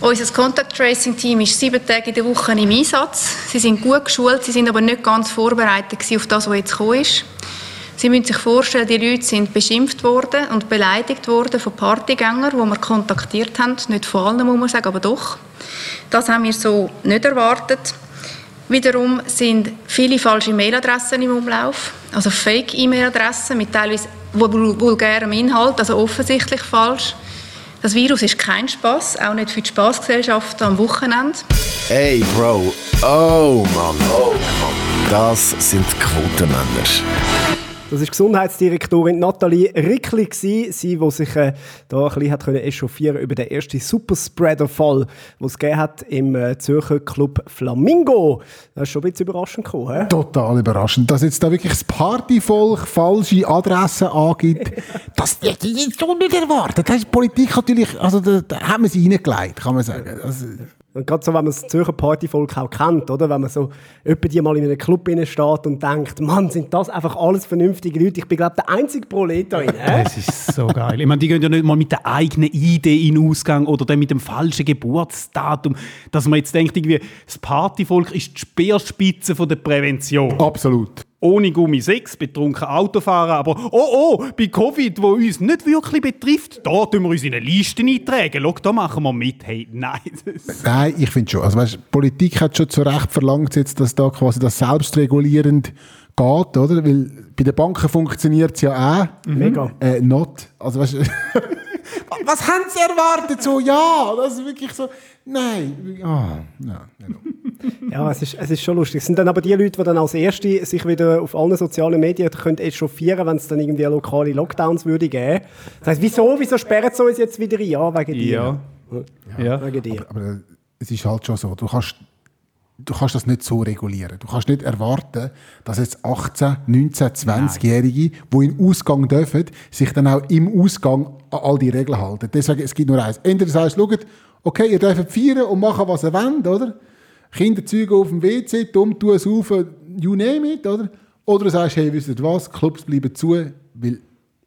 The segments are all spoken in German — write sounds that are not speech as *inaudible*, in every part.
Unser Contact Tracing Team ist sieben Tage in der Woche im Einsatz. Sie sind gut geschult, sie sind aber nicht ganz vorbereitet auf das, was jetzt gekommen ist. Sie müssen sich vorstellen, die Leute sind beschimpft worden und beleidigt worden von Partygängern, die wir kontaktiert haben. Nicht von allen, muss man sagen, aber doch. Das haben wir so nicht erwartet. Wiederum sind viele falsche E-Mail-Adressen im Umlauf, also Fake-E-Mail-Adressen mit teilweise vulgärem Inhalt, also offensichtlich falsch. Das Virus ist kein Spaß, auch nicht für die Spaßgesellschaft am Wochenende. Hey Bro, oh Mann, oh Mann, das sind Quotenmänner. Das ist Gesundheitsdirektorin Nathalie Rickli, sie, die sich äh, da ein bisschen hat können echauffieren über den ersten Superspreader-Fall, den es gegeben hat im äh, Zürcher Club Flamingo. Das ist schon ein bisschen überraschend gekommen. He? Total überraschend. Dass jetzt da wirklich das Partyvolk falsche Adressen angibt, *laughs* das hätte ich so nicht erwartet. Das ist Politik natürlich, also da, da haben wir sie reingelegt, kann man sagen. Also, und gerade so, wenn man das Zürcher Partyvolk auch kennt, oder? Wenn man so öppe die mal in einem Club steht und denkt, Mann, sind das einfach alles vernünftige Leute. Ich bin, glaube der einzige Prolet da Das ist so geil. Ich meine, die gehen ja nicht mal mit der eigenen Idee in den Ausgang oder dann mit dem falschen Geburtsdatum. Dass man jetzt denkt, irgendwie, das Partyvolk ist die Speerspitze von der Prävention. Absolut ohne Gummi 6, betrunken Autofahren, aber oh oh, bei Covid, wo uns nicht wirklich betrifft, da tun wir uns in eine Liste eintragen. Schau, da machen wir mit. Hey, nein. Nein, ich finde schon. Also, weißt, Politik hat schon zu Recht verlangt, jetzt, dass da quasi das selbstregulierend geht, oder? Weil bei den Banken funktioniert es ja auch. Mega. Äh, not. Also, weißt, *laughs* was haben sie erwartet? So, ja, das ist wirklich so. Nein. Ah, ja, *laughs* ja, es ist, es ist schon lustig. Es sind dann aber die Leute, die dann als Erste sich wieder auf allen sozialen Medien können echauffieren wenn es dann irgendwie lokale Lockdowns würde geben. Das heißt, wieso, wieso sperren sie uns jetzt wieder ein? Ja, wegen dir. Ja. ja, ja. Wegen dir. Aber, aber, es ist halt schon so, du kannst, du kannst das nicht so regulieren. Du kannst nicht erwarten, dass jetzt 18, 19, 20-Jährige, die in Ausgang dürfen, sich dann auch im Ausgang an all die Regeln halten. Deswegen, es gibt nur eins. Entweder sagst du, schaut, okay, ihr dürft feiern und machen, was ihr wollt, oder? Kinderzüge auf dem WC, dumm tun, saufen, you name it, oder? Oder du sagst, hey, wisst ihr was, Clubs bleiben zu, weil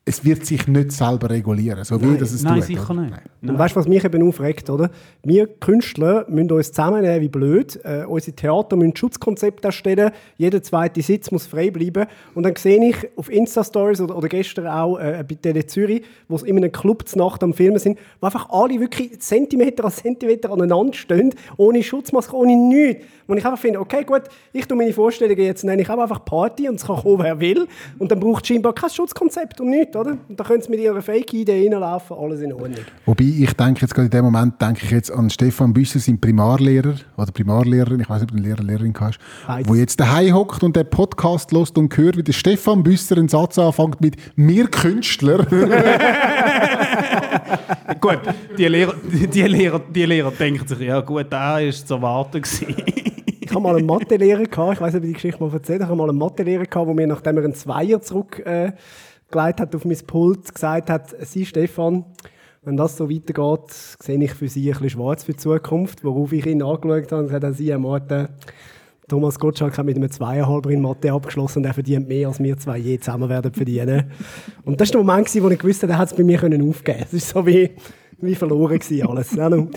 es wird sich nicht selber regulieren, so wie das es Nein, tut. sicher nicht. Und weißt du, was mich eben aufregt, oder? Wir Künstler müssen uns zusammennehmen wie blöd. Äh, unsere Theater müssen Schutzkonzepte erstellen. Jeder zweite Sitz muss frei bleiben. Und dann sehe ich auf Insta-Stories oder, oder gestern auch äh, bei Tele Zürich, wo es in einem Club zur Nacht am Filmen sind, wo einfach alle wirklich Zentimeter an Zentimeter aneinander stehen, ohne Schutzmaske, ohne nichts. Und ich einfach finde, okay, gut, ich tue meine Vorstellungen jetzt, nenne ich auch einfach Party und es kann kommen, wer will. Und dann braucht es scheinbar kein Schutzkonzept und nichts, oder? Und dann können sie mit ihrer Fake-Idee reinlaufen, alles in Ordnung. Wobei, ich denke jetzt gerade in dem Moment, denke ich jetzt an Stefan Büsser, seinen Primarlehrer, oder Primarlehrerin, ich weiß nicht, ob du eine Lehrer, Lehrerin hast, Beides. wo jetzt daheim hockt und den Podcast lost und hört, wie der Stefan Büsser einen Satz anfängt mit «Wir Künstler». *laughs* gut, die Lehrer, die, Lehrer, die Lehrer denken sich, ja gut, da war zu erwarten. ich habe mal einen Mathelehrer gehabt, ich weiß nicht, ob ich die Geschichte mal erzählt habe, ich habe mal einen Mathelehrer gehabt, der mir, nachdem er einen Zweier zurückgelegt äh, hat auf mein Pult, gesagt hat, Sie Stefan, wenn das so weitergeht, sehe ich für Sie ein bisschen schwarz für die Zukunft, worauf ich ihn angeschaut habe und gesagt habe, Sie, Martin, Thomas Gottschalk hat mit einem Zweieinhalber in Mathe abgeschlossen und er verdient mehr, als wir zwei je zusammen werden verdienen. Und das war der Moment, wo ich gewusst habe, er hat es bei mir aufgeben können. Es ist so wie wie verloren gewesen alles. wir haben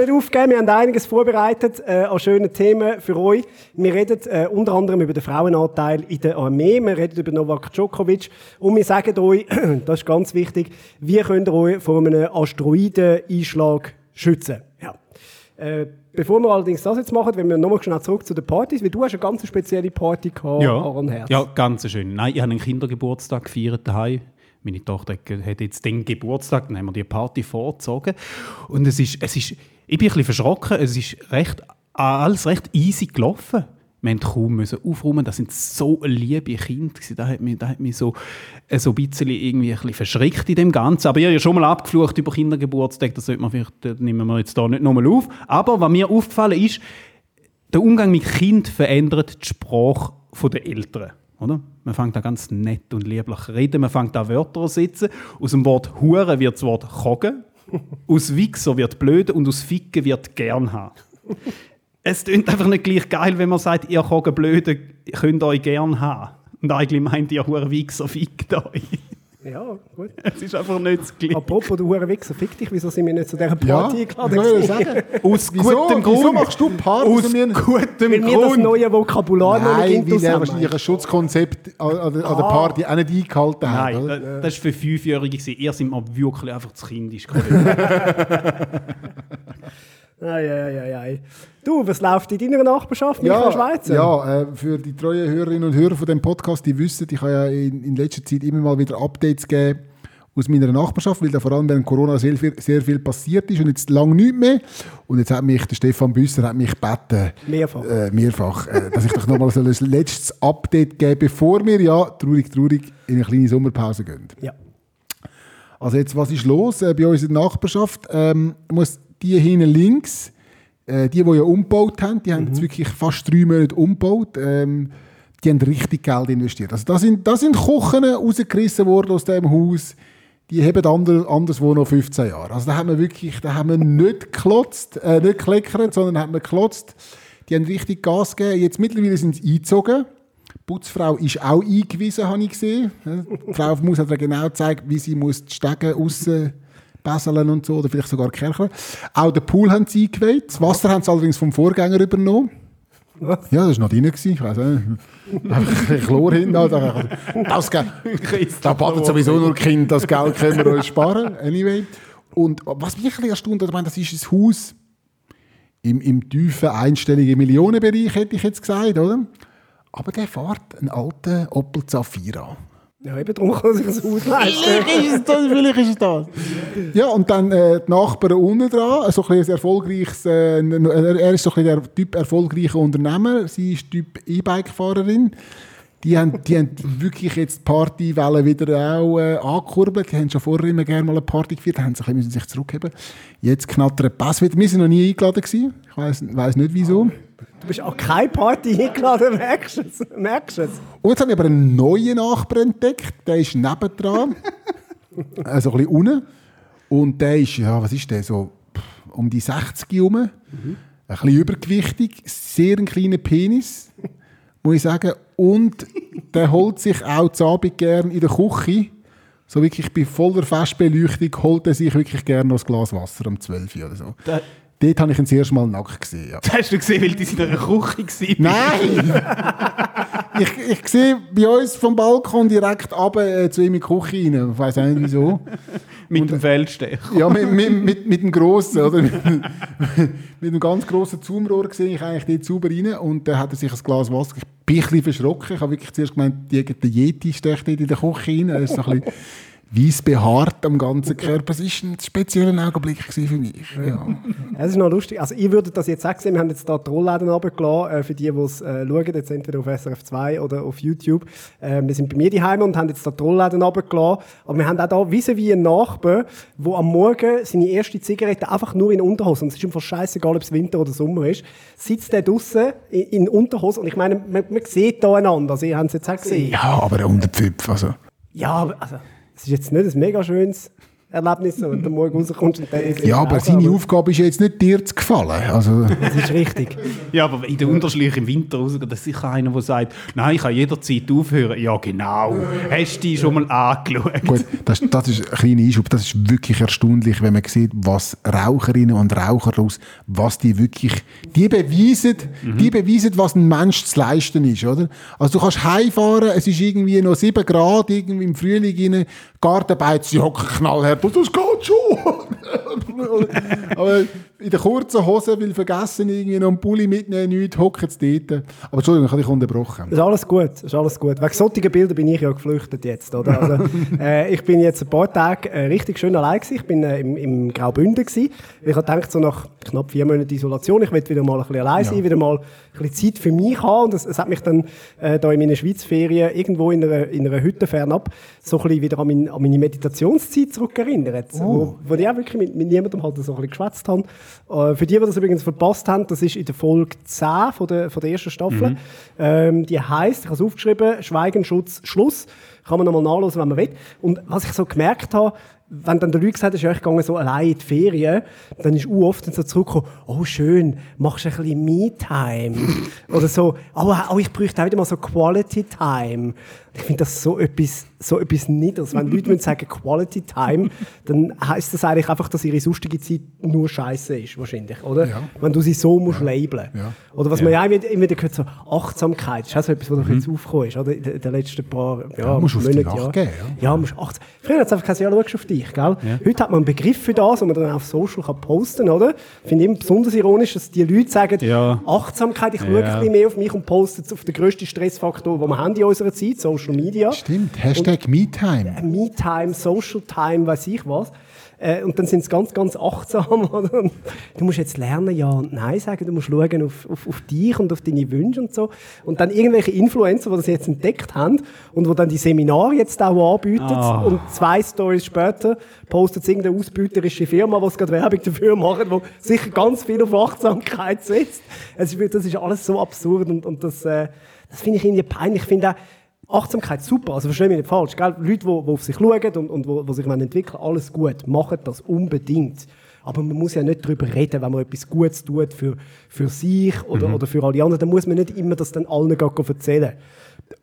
nicht aufgegeben, wir haben einiges vorbereitet äh, an schönen Themen für euch. Wir reden äh, unter anderem über den Frauenanteil in der Armee, wir reden über Novak Djokovic und wir sagen euch, *clears throat* das ist ganz wichtig, wie könnt ihr euch vor einem Asteroideneinschlag schützen. Ja. Äh, bevor wir allerdings das jetzt machen, wenn wir nochmal schnell zurück zu den Partys, weil du hast eine ganz spezielle Party gehabt, ja. Aaron Herz. Ja, ganz schön. Nein, ich habe einen Kindergeburtstag gefeiert daheim meine Tochter hat jetzt den Geburtstag, dann haben wir die Party vorgezogen. Und es ist, es ist, ich bin ein bisschen verschrocken, es ist recht, alles recht easy gelaufen. Wir mussten kaum müssen aufräumen, das sind so liebe Kinder. Das hat mich, das hat mich so, äh, so ein bisschen, irgendwie ein bisschen verschreckt in dem Ganzen. Aber ich habe ja schon mal abgeflucht über Kindergeburtstag, das man vielleicht, das nehmen wir jetzt da nicht nochmal auf. Aber was mir aufgefallen ist, der Umgang mit Kind verändert die Sprache der Eltern. Oder? Man fängt da ganz nett und lieblich reden, man fängt da Wörter sitzen. Aus dem Wort Hure wird das Wort Kogen, *laughs* aus Wichser wird blöd und aus Ficken wird gern haben. es klingt einfach nicht gleich geil, wenn man sagt, ihr Kogen blöde könnt euch gern haben. Und eigentlich meint ihr Hure Wichser fickt euch. Ja, gut. *laughs* Es ist einfach nicht das Gleiche. Apropos, du Hurenwichser, fick dich, wieso sind wir nicht zu dieser Ja, Party ich eingeladen? wollte gewesen? sagen. *laughs* Aus Wieso? gutem Wieso Grund. machst du Partys Aus gutem Weil wir das Grund. neue Vokabular noch Nein, nicht weil er zusammen wahrscheinlich ein Schutzkonzept an, an, der- an der Party auch nicht eingehalten hat. Nein, oder? das, das war für Fünfjährige. Ihr seid mir wirklich einfach zu kindisch. *laughs* Ei, ei, ei, ei. Du, was läuft in deiner Nachbarschaft, Michael Schweizer? ja äh, für die treuen Hörerinnen und Hörer von dem Podcast, die wissen, ich habe ja in, in letzter Zeit immer mal wieder Updates gegeben aus meiner Nachbarschaft, weil da vor allem während Corona sehr viel, sehr viel passiert ist und jetzt lange nicht mehr. Und jetzt hat mich der Stefan Büsser hat mich gebeten, Mehrfach. äh, mehrfach, äh, dass ich doch nochmal so ein letztes Update gebe, bevor wir ja traurig, traurig in eine kleine Sommerpause gehen. Ja. Also jetzt, was ist los äh, bei uns in der Nachbarschaft? Ähm, muss die hinten links, äh, die, die ja umgebaut haben, die haben jetzt wirklich fast drei Monate umgebaut, ähm, die haben richtig Geld investiert. Also da sind, da sind Kochen rausgerissen worden aus dem Haus, die haben ander, anderswo noch 15 Jahre. Also da haben wir wirklich, da haben wir nicht geklotzt, äh, nicht gekleckert, sondern haben wir geklotzt. Die haben richtig Gas gegeben. Jetzt mittlerweile sind sie eingezogen. Die Putzfrau ist auch eingewiesen, habe ich gesehen. Die Frau auf dem Haus hat genau gezeigt, wie sie muss die Stege aussen besseln und so, oder vielleicht sogar kerchen. Auch den Pool haben sie eingeweiht. Das Wasser haben sie allerdings vom Vorgänger übernommen. Was? Ja, das war noch drin. gewesen. Ich weiss nicht. Einfach ein Chlor hin. da. Das, Geld- da baden sowieso nur Kinder. Das Geld können wir uns sparen. Anyway. Und was mich ein bisschen erstaunt ich meine, das ist ein Haus im, im tiefen einstelligen Millionenbereich, hätte ich jetzt gesagt, oder? Aber der fährt einen alten Opel Zafira. Ja, eben darum kann sich das Haus leisten. ist es das, vielleicht ist es das. Ja, und dann äh, die Nachbarn unten dran, so ein, erfolgreiches, äh, er ist so ein bisschen der Typ erfolgreicher Unternehmer, sie ist Typ E-Bike-Fahrerin. Die haben, die haben wirklich jetzt die Partywelle wieder auch äh, angekurbelt. Die haben schon vorher immer gerne mal eine Party gefeiert, haben sich, ein bisschen müssen sich zurückheben. Jetzt knattert Pass wieder. Wir sind noch nie eingeladen gewesen. Ich weiss, weiss nicht wieso. Du bist an keine Party eingeladen, merkst du es? Merkst du es? Und jetzt habe ich aber einen neuen Nachbar entdeckt. Der ist nebendran. *laughs* also ein bisschen unten. Und der ist, ja, was ist der, so um die 60 herum. Ein bisschen übergewichtig, sehr ein kleiner Penis, *laughs* muss ich sagen. Und der holt sich auch zu Abend gern in der Küche. So wirklich bei voller Festbeleuchtung holt er sich wirklich gerne noch ein Glas Wasser um 12 Uhr oder so. Da- Dort habe ich ihn das erste Mal nackt gesehen. Ja. *laughs* Das hast du gesehen, weil du in einer Küche warst. Nein! *laughs* ich, ich sehe bei uns vom Balkon direkt runter äh, zu ihm in die Küche rein. Ich weiss auch nicht wieso. Mit dem Feldstecher. Ja, mit, mit, mit, mit dem grossen, oder? *laughs* mit, einem ganz grossen Zoomrohr sehe ich eigentlich dort sauber rein und dann hat er sich ein Glas Wasser. Ich bin ein bisschen verschrocken. Ich habe wirklich zuerst gemeint, die- der Yeti steckt dort in der Küche rein. Er ist so ein bisschen weiss behaart am ganzen Körper. Es war ein spezieller Augenblick für mich. Ja. Es ist noch lustig. Also, ihr würdet das jetzt auch sehen. Wir haben jetzt da die Rollläden runtergelassen, äh, für die, die es äh, schauen, jetzt entweder auf SRF 2 oder auf YouTube. Äh, wir sind bei mir daheim und haben jetzt da die Rollläden runtergelassen. Aber wir haben auch da wie wie einen Nachbar, der am Morgen seine erste Zigarette einfach nur in Unterhose, und es ist fast scheißegal, ob es Winter oder Sommer ist, sitzt der draußen in, in Unterhose. Und ich meine, man, man sieht da einander. Also, ihr habt es jetzt auch gesehen. ja, aber unter Pfipf. Also. Ja, aber also, ist jetzt nicht ein mega schönes Erlebnis, so, wenn du morgen rauskommst und dann ist es Ja, aber seine Aufgabe ist ja jetzt nicht dir zu gefallen. Also, *laughs* Das ist richtig. Ja, aber in der Unterschleiche im Winter rausgehen, das ist sicher einer, der sagt, nein, ich kann jederzeit aufhören. Ja, genau. Hast du dich schon mal angeschaut? Gut, das, das ist ein kleiner Einschub. Das ist wirklich erstaunlich, wenn man sieht, was Raucherinnen und Raucher aus, was die wirklich, die beweisen, die beweisen, was ein Mensch zu leisten ist, oder? Also du kannst heimfahren, es ist irgendwie noch 7 Grad, irgendwie im Frühling rein, sie hocken knallhart, und das geht schon. *laughs* Aber in der kurzen Hose will vergessen, irgendwie noch einen Pulli mitnehmen, nichts, hocken sie dort. Aber Entschuldigung, ich habe dich unterbrochen. Ist alles gut, ist alles gut. Wegen solchen Bildern bin ich ja geflüchtet jetzt, oder? Also, *laughs* äh, ich bin jetzt ein paar Tage äh, richtig schön allein gewesen. Ich bin äh, im, im Graubünden gewesen. Ich habe gedacht, so nach knapp vier Monaten Isolation, ich will wieder mal ein bisschen allein sein, wieder mal bisschen Zeit für mich haben. Und es, es hat mich dann äh, da in meinen Schweizferien irgendwo in einer, in einer Hütte fernab so ein bisschen wieder an, mein, an meine Meditationszeit zurückerinnert. Wo, wo ich auch wirklich mit, mit niemandem halt so ein bisschen geschwätzt habe. Äh, für die, die das übrigens verpasst haben, das ist in der Folge 10 von der, von der ersten Staffel. Ähm, die heisst, ich habe es aufgeschrieben, Schweigen, Schutz, Schluss. Kann man nochmal nachlesen, wenn man will. Und was ich so gemerkt habe, wenn dann der Leute gesagt hat, ja, ich gehe so allein in die Ferien, dann ist u oft dann so zurückgekommen, oh schön, machst du ein bisschen Me-Time? *laughs* Oder so, oh, oh, ich bräuchte auch wieder mal so Quality-Time. Ich finde das so etwas, so etwas Niederes. Wenn Leute müssen sagen Quality Time, *laughs* dann heisst das eigentlich einfach, dass ihre sonstige Zeit nur Scheiße ist, wahrscheinlich, oder? Ja. Wenn du sie so musst labeln. Ja. Oder was man ja immer, immer wieder gehört, so Achtsamkeit, das ist auch so etwas, was mhm. jetzt aufgekommen ist, oder? In den, letzten paar ja, Ja, musst auf die Monaten. Acht geben, ja. ja, musst achtsam. Früher hat es einfach gesagt, ja, schau auf dich, gell? Heute hat man einen Begriff für das, den man dann auf Social kann posten kann, oder? Ich finde immer besonders ironisch, dass die Leute sagen, Ja. Achtsamkeit, ich schaue Ja. ein bisschen mehr auf mich und poste auf den grössten Stressfaktor, den wir haben in unserer Zeit, Social Media. Stimmt, Hashtag MeTime. Me-Time, Social Time, weiß ich was. Äh, und dann sind sie ganz, ganz achtsam. *laughs* Oder? Du musst jetzt lernen, ja und nein sagen. Du musst schauen auf, auf, auf dich und auf deine Wünsche und so. Und dann irgendwelche Influencer, die das jetzt entdeckt haben und die dann die Seminare jetzt auch anbieten. Ah. Und zwei Stories später postet irgendeine ausbeuterische Firma, die gerade Werbung dafür macht, die sicher ganz viel auf Achtsamkeit setzt. Es ist, das ist alles so absurd und, und das, äh, das finde ich irgendwie peinlich. Ich finde auch, Achtsamkeit super, also verstehe mich nicht falsch. Gell? Leute, die, auf sich schauen und, und wo, wo sich entwickeln alles gut, machen das unbedingt. Aber man muss ja nicht darüber reden, wenn man etwas Gutes tut für, für sich oder, oder für alle anderen. Dann muss man nicht immer das dann allen erzählen.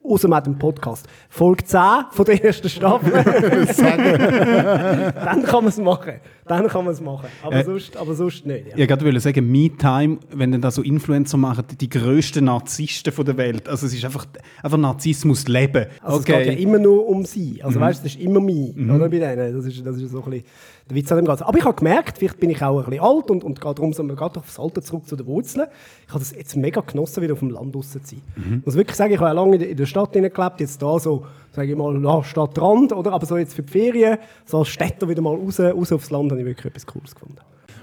Außer mit dem Podcast. Folge 10 von der ersten Staffel. *laughs* dann kann man es machen. Dann kann man es machen. Aber, Äh, sonst, aber sonst nicht. Ja. Ich wollte gerade sagen, Me-Time, wenn dann da so Influencer machen, die grössten Narzissten von der Welt. Also es ist einfach, einfach Narzissmus leben. Also es geht ja immer nur um sie. Also weißt, es ist immer mich, oder bei denen. Das ist, das ist so ein bisschen der Witz an dem Ganzen. Aber ich habe gemerkt, vielleicht bin ich auch ein bisschen alt und, und darum so, geht doch aufs Alter zurück zu den Wurzeln. Ich habe das jetzt mega genossen, wieder auf dem Land draussen zu sein. Ich muss wirklich sagen, ich habe ja lange in der- Stadt gelebt, jetzt da so, sage ich mal, ja, Stadtrand, oder? Aber so jetzt für die Ferien, so als Städter wieder mal raus, raus aufs Land, habe ich wirklich etwas Cooles gefunden.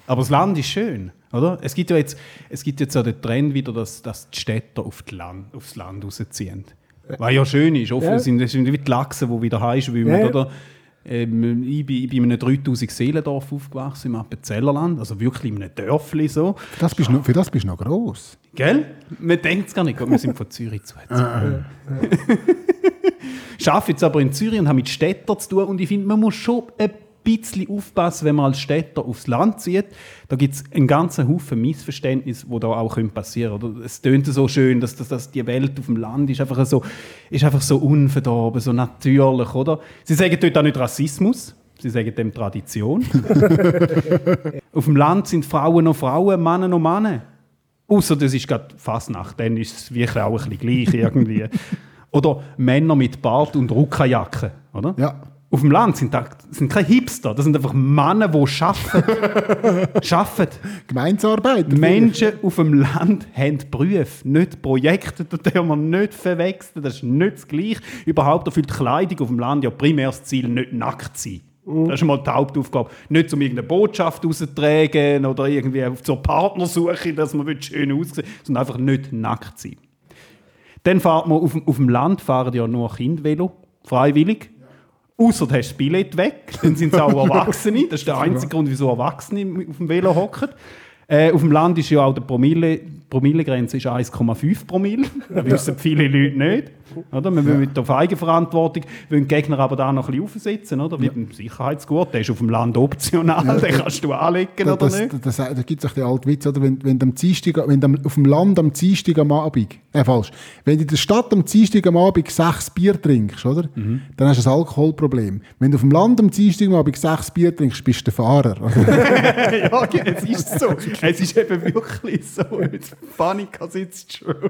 Aber das Land ist schön, oder? Es gibt ja jetzt, es gibt jetzt auch den Trend wieder, dass, dass die Städter auf die Land, aufs Land rausziehen. Was ja schön ist. Oft Ja. sind sind wie die Lachse, die wieder heimschwimmen, ja. oder? Ähm, ich, bin, ich bin in einem 3000 Seelendorf aufgewachsen, im Appenzellerland, also wirklich in einem Dörfli so. Für das bist du noch, für das bist du noch gross. Gell? Man denkt es gar nicht. Wir sind von Zürich zu. *laughs* Ich arbeite jetzt aber in Zürich und habe mit Städtern zu tun und ich finde, man muss schon ein bisschen aufpassen, wenn man als Städter aufs Land zieht. Da gibt es einen ganzen Haufen Missverständnisse, die da auch passieren können. Oder Es tönt so schön, dass, dass, dass die Welt auf dem Land ist einfach so, ist einfach so unverdorben, so natürlich, oder? Sie sagen dort auch nicht Rassismus, sie sagen dem Tradition. *laughs* auf dem Land sind Frauen noch Frauen, Männer noch Männer. Außer das ist gerade Fasnacht, dann ist es wirklich auch ein bisschen gleich irgendwie. *laughs* oder Männer mit Bart und Ruckajacke, oder? Ja. Auf dem Land sind, da, sind keine Hipster, das sind einfach Männer, die arbeiten. *laughs* arbeiten. Gemeinsarbeit. Menschen auf dem Land haben Berufe, nicht Projekte, das dürfen wir nicht verwechseln, das ist nicht das Gleiche. Überhaupt erfüllt Kleidung auf dem Land ja primär das Ziel, nicht nackt zu sein. Das ist mal die Hauptaufgabe. Nicht um irgendeine Botschaft rauszutragen oder irgendwie auf zur Partnersuche, dass man schön aussehen sondern einfach nicht nackt sein. Dann fährt man auf, dem- auf dem Land fahren ja nur Kindvelo, freiwillig. Außer du hast das Billett weg, dann sind es auch Erwachsene. Das ist der einzige Grund, wieso Erwachsene auf dem Velo hocken. Äh, auf dem Land ist ja auch die Promille, Promillegrenze ist 1,5 Promille. *laughs* Das wissen viele Leute nicht. Oder? Wir müssen mit auf Eigenverantwortung, wollen die Gegner aber da noch ein bisschen aufsetzen. Oder? Wie beim Sicherheitsgurt, der ist auf dem Land optional, *laughs* den kannst du anlegen Da, oder das, nicht. das, das, da gibt es auch den alten Witz, oder? Wenn, wenn, du am Dienstag, wenn du auf dem Land am Dienstag am Abend, äh, falsch, wenn du in der Stadt am Dienstag am Abend sechs Bier trinkst, oder? Mhm. Dann hast du ein Alkoholproblem. Wenn du auf dem Land am Dienstag am Abend sechs Bier trinkst, bist du der Fahrer. *laughs* ja, es ist so. Es ist eben wirklich so. Jetzt Panika sitzt schon. *laughs*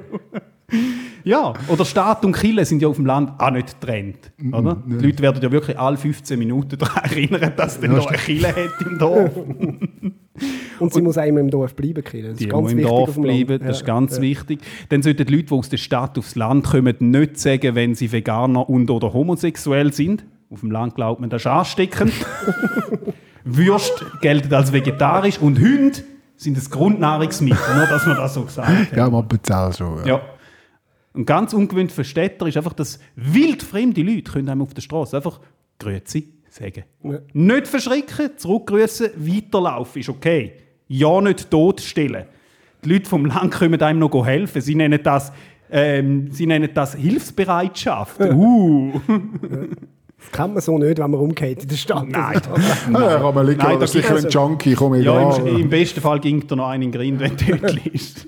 Ja, oder Staat und Kille sind ja auf dem Land auch nicht getrennt. Oder? Die Leute werden ja wirklich alle 15 Minuten daran *laughs* erinnern, dass es da eine Kille hat im Dorf. *laughs* Und sie muss auch immer im Dorf bleiben, Kinder. Das Die ist muss ganz im wichtig Dorf bleiben, das ist Ja, ganz ja. wichtig. Dann sollten die Leute, die aus der Stadt aufs Land kommen, nicht sagen, wenn sie Veganer und oder homosexuell sind. Auf dem Land glaubt man, das ist ansteckend. Würst gelten als vegetarisch und Hunde sind das Grundnahrungsmittel, nur dass man das so gesagt *laughs* hat. ja, man bezahlt schon. Ja. Ja. Und ganz ungewöhnlich für Städter ist einfach, dass wildfremde Leute können einem auf der Straße einfach Grüezi sagen. Ja. Nicht verschrecken, zurückgrüßen, weiterlaufen ist okay. Ja, nicht totstellen. Die Leute vom Land können einem noch helfen. Sie nennen das, ähm, sie nennen das Hilfsbereitschaft. *laughs* Uh. *laughs* Das kennt man so nicht, wenn man umgeht in der Stadt. Nein. *laughs* Ja, ja, kann man liegen, Nein, das da ist sicher ein gibt's- Junkie, komm Ja, egal. im, im besten Fall ging da noch einen Grind, wenn du *laughs* liest.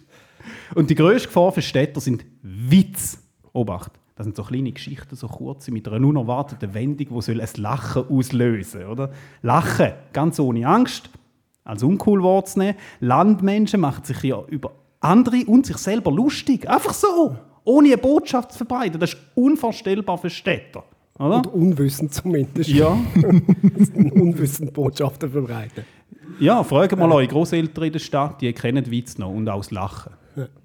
Und die grösste Gefahr für Städter sind Witz. Obacht. Das sind so kleine Geschichten, so kurze, mit einer unerwarteten Wendung, die soll ein Lachen auslösen oder? Lachen, ganz ohne Angst, als uncool wahrzunehmen. Landmenschen machen sich ja über andere und sich selber lustig. Einfach so, ohne eine Botschaft zu verbreiten. Das ist unvorstellbar für Städter. Oder? Oder unwissend zumindest. Ja. *laughs* unwissend Botschaften verbreiten. Ja, fragt mal eure Großeltern in der Stadt, die kennen Witz noch und auch das Lachen.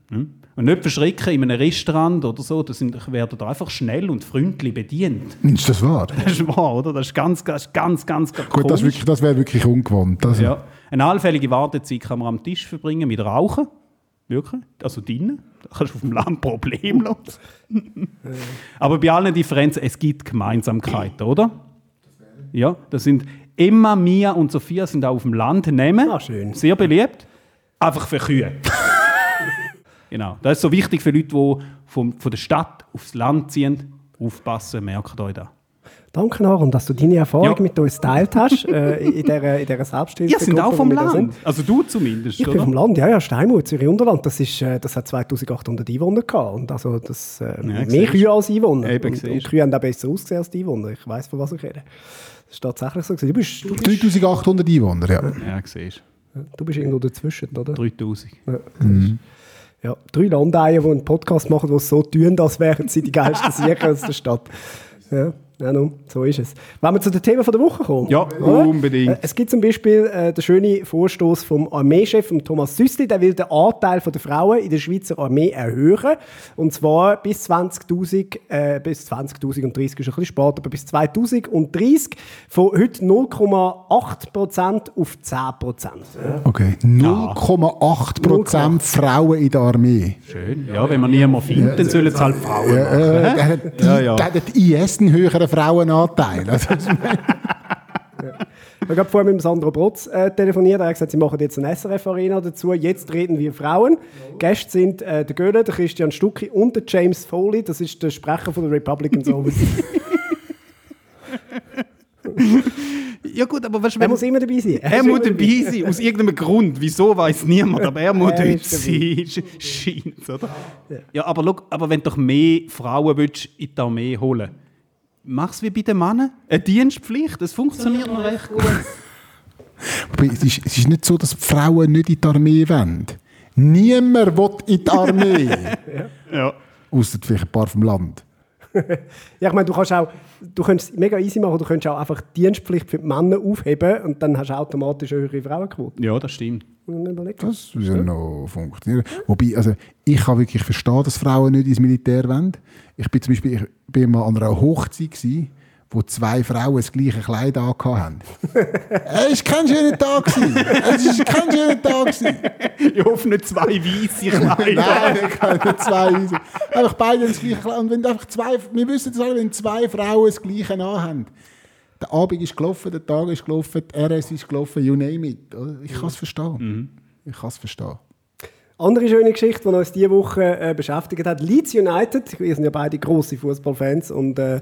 Hm? Und nicht verschrecken in einem Restaurant oder so, da werden da einfach schnell und freundlich bedient. Ist das wahr? Das ist wahr, oder? Das ist ganz, ganz, ganz, ganz Gut, das, komisch. wirklich- das wäre wirklich ungewohnt. Also, Ja. Eine allfällige Wartezeit kann man am Tisch verbringen mit Rauchen. Wirklich? Also drinnen. Da kannst du auf dem Land *laughs* problemlos. *laughs* Aber bei allen Differenzen, es gibt Gemeinsamkeiten, oder? Ja, das sind Emma, Mia und Sophia sind auch auf dem Land nehmen. Ah, schön. Sehr beliebt. Einfach für Kühe. *laughs* genau. Das ist so wichtig für Leute, die vom, von der Stadt aufs Land ziehen. Aufpassen, merkt euch das. Danke, Aaron, dass du deine Erfahrung Ja. mit uns geteilt hast äh, in dieser, in dieser Selbsthilfe. Ihr sind auch vom Land. Also du zumindest, Ich bin oder? vom Land, ja, ja, Steinmut, Zürich Unterland. Das, ist, äh, das hat 2800 Einwohner gehabt. Und also das, äh, mehr siehst. Kühe als Einwohner. Eben, und, und Kühe haben auch besser ausgesehen als die Einwohner. Ich weiss, von was ich rede. Das ist tatsächlich so. Du bist, du bist, 3800 Einwohner, ja. Ja, siehst du bist irgendwo dazwischen, oder? du. 3000. Ja, drei Landeier, die einen Podcast machen, die es so tun, als wären sie die geilsten Sieger aus der Stadt. Ja, ja nun, so ist es. Wenn wir zu den Themen von der Woche kommen. Ja, oder? unbedingt. Äh, Es gibt zum Beispiel äh, den schönen Vorstoß vom Armeechef vom Thomas Süssli, der will den Anteil von der Frauen in der Schweizer Armee erhöhen. Und zwar bis 20.000, äh, bis 20.030 ist ein bisschen spät, aber bis 2030 von heute 0,8% auf 10%. Ja. Okay. 0,8% Frauen in der Armee. Schön. Ja, wenn man niemanden findet, dann sollen es halt Frauen Ja, machen. äh, Ja, ja. da hat die IS einen höheren Frauenanteil. Also, *laughs* Ich habe vorhin mit dem Sandro Brotz äh, telefoniert. Er hat gesagt, sie machen jetzt eine SRF-Arena dazu. Jetzt reden wir Frauen. Gäste sind äh, der Göhle, der Christian Stucki und der James Foley. Das ist der Sprecher von der Republicans *laughs* Overseas. Ja gut, aber weißt er muss immer dabei sein. er ist muss dabei sein, aus irgendeinem Grund. Wieso, weiß niemand, aber er muss Er dort sein. Scheint oder? Ja, aber, schau, aber wenn du doch mehr Frauen willst, in die Armee holen mach es wie bei den Männern. Eine Dienstpflicht, das funktioniert noch recht gut. *laughs* aber es, ist, es ist nicht so, dass die Frauen nicht in die Armee wollen. Niemand will in die Armee. *laughs* ja. Außer vielleicht ein paar vom Land. Ja, ich meine, du kannst auch, du könntest es mega easy machen, du könntest auch einfach die Dienstpflicht für die Männer aufheben und dann hast du automatisch eine höhere Frauenquote. ja, das stimmt. Das ist ja noch funktionieren. Wobei, also, ich kann wirklich verstehen, dass Frauen nicht ins Militär wollen. Ich bin zum Beispiel ich bin mal an einer Hochzeit, gewesen, wo zwei Frauen das gleiche Kleid angehabt haben. *laughs* es war kein schöner Tag. gewesen. Es war kein schöner Tag. gewesen. *laughs* Ich hoffe nicht zwei weiße *laughs* Kleider. Nein, ich kann nicht zwei Weise. Einfach beide das gleiche Kleid. Und wenn einfach zwei, wir wissen es alle, wenn zwei Frauen das gleiche anhaben. Der Abend ist gelaufen, der Tag ist gelaufen, die RS ist gelaufen, you name it. Ich kann es verstehen. Ich kann es verstehen. Andere schöne Geschichte, die uns diese Woche äh, beschäftigt hat. Leeds United, wir sind ja beide grosse Fußballfans und äh,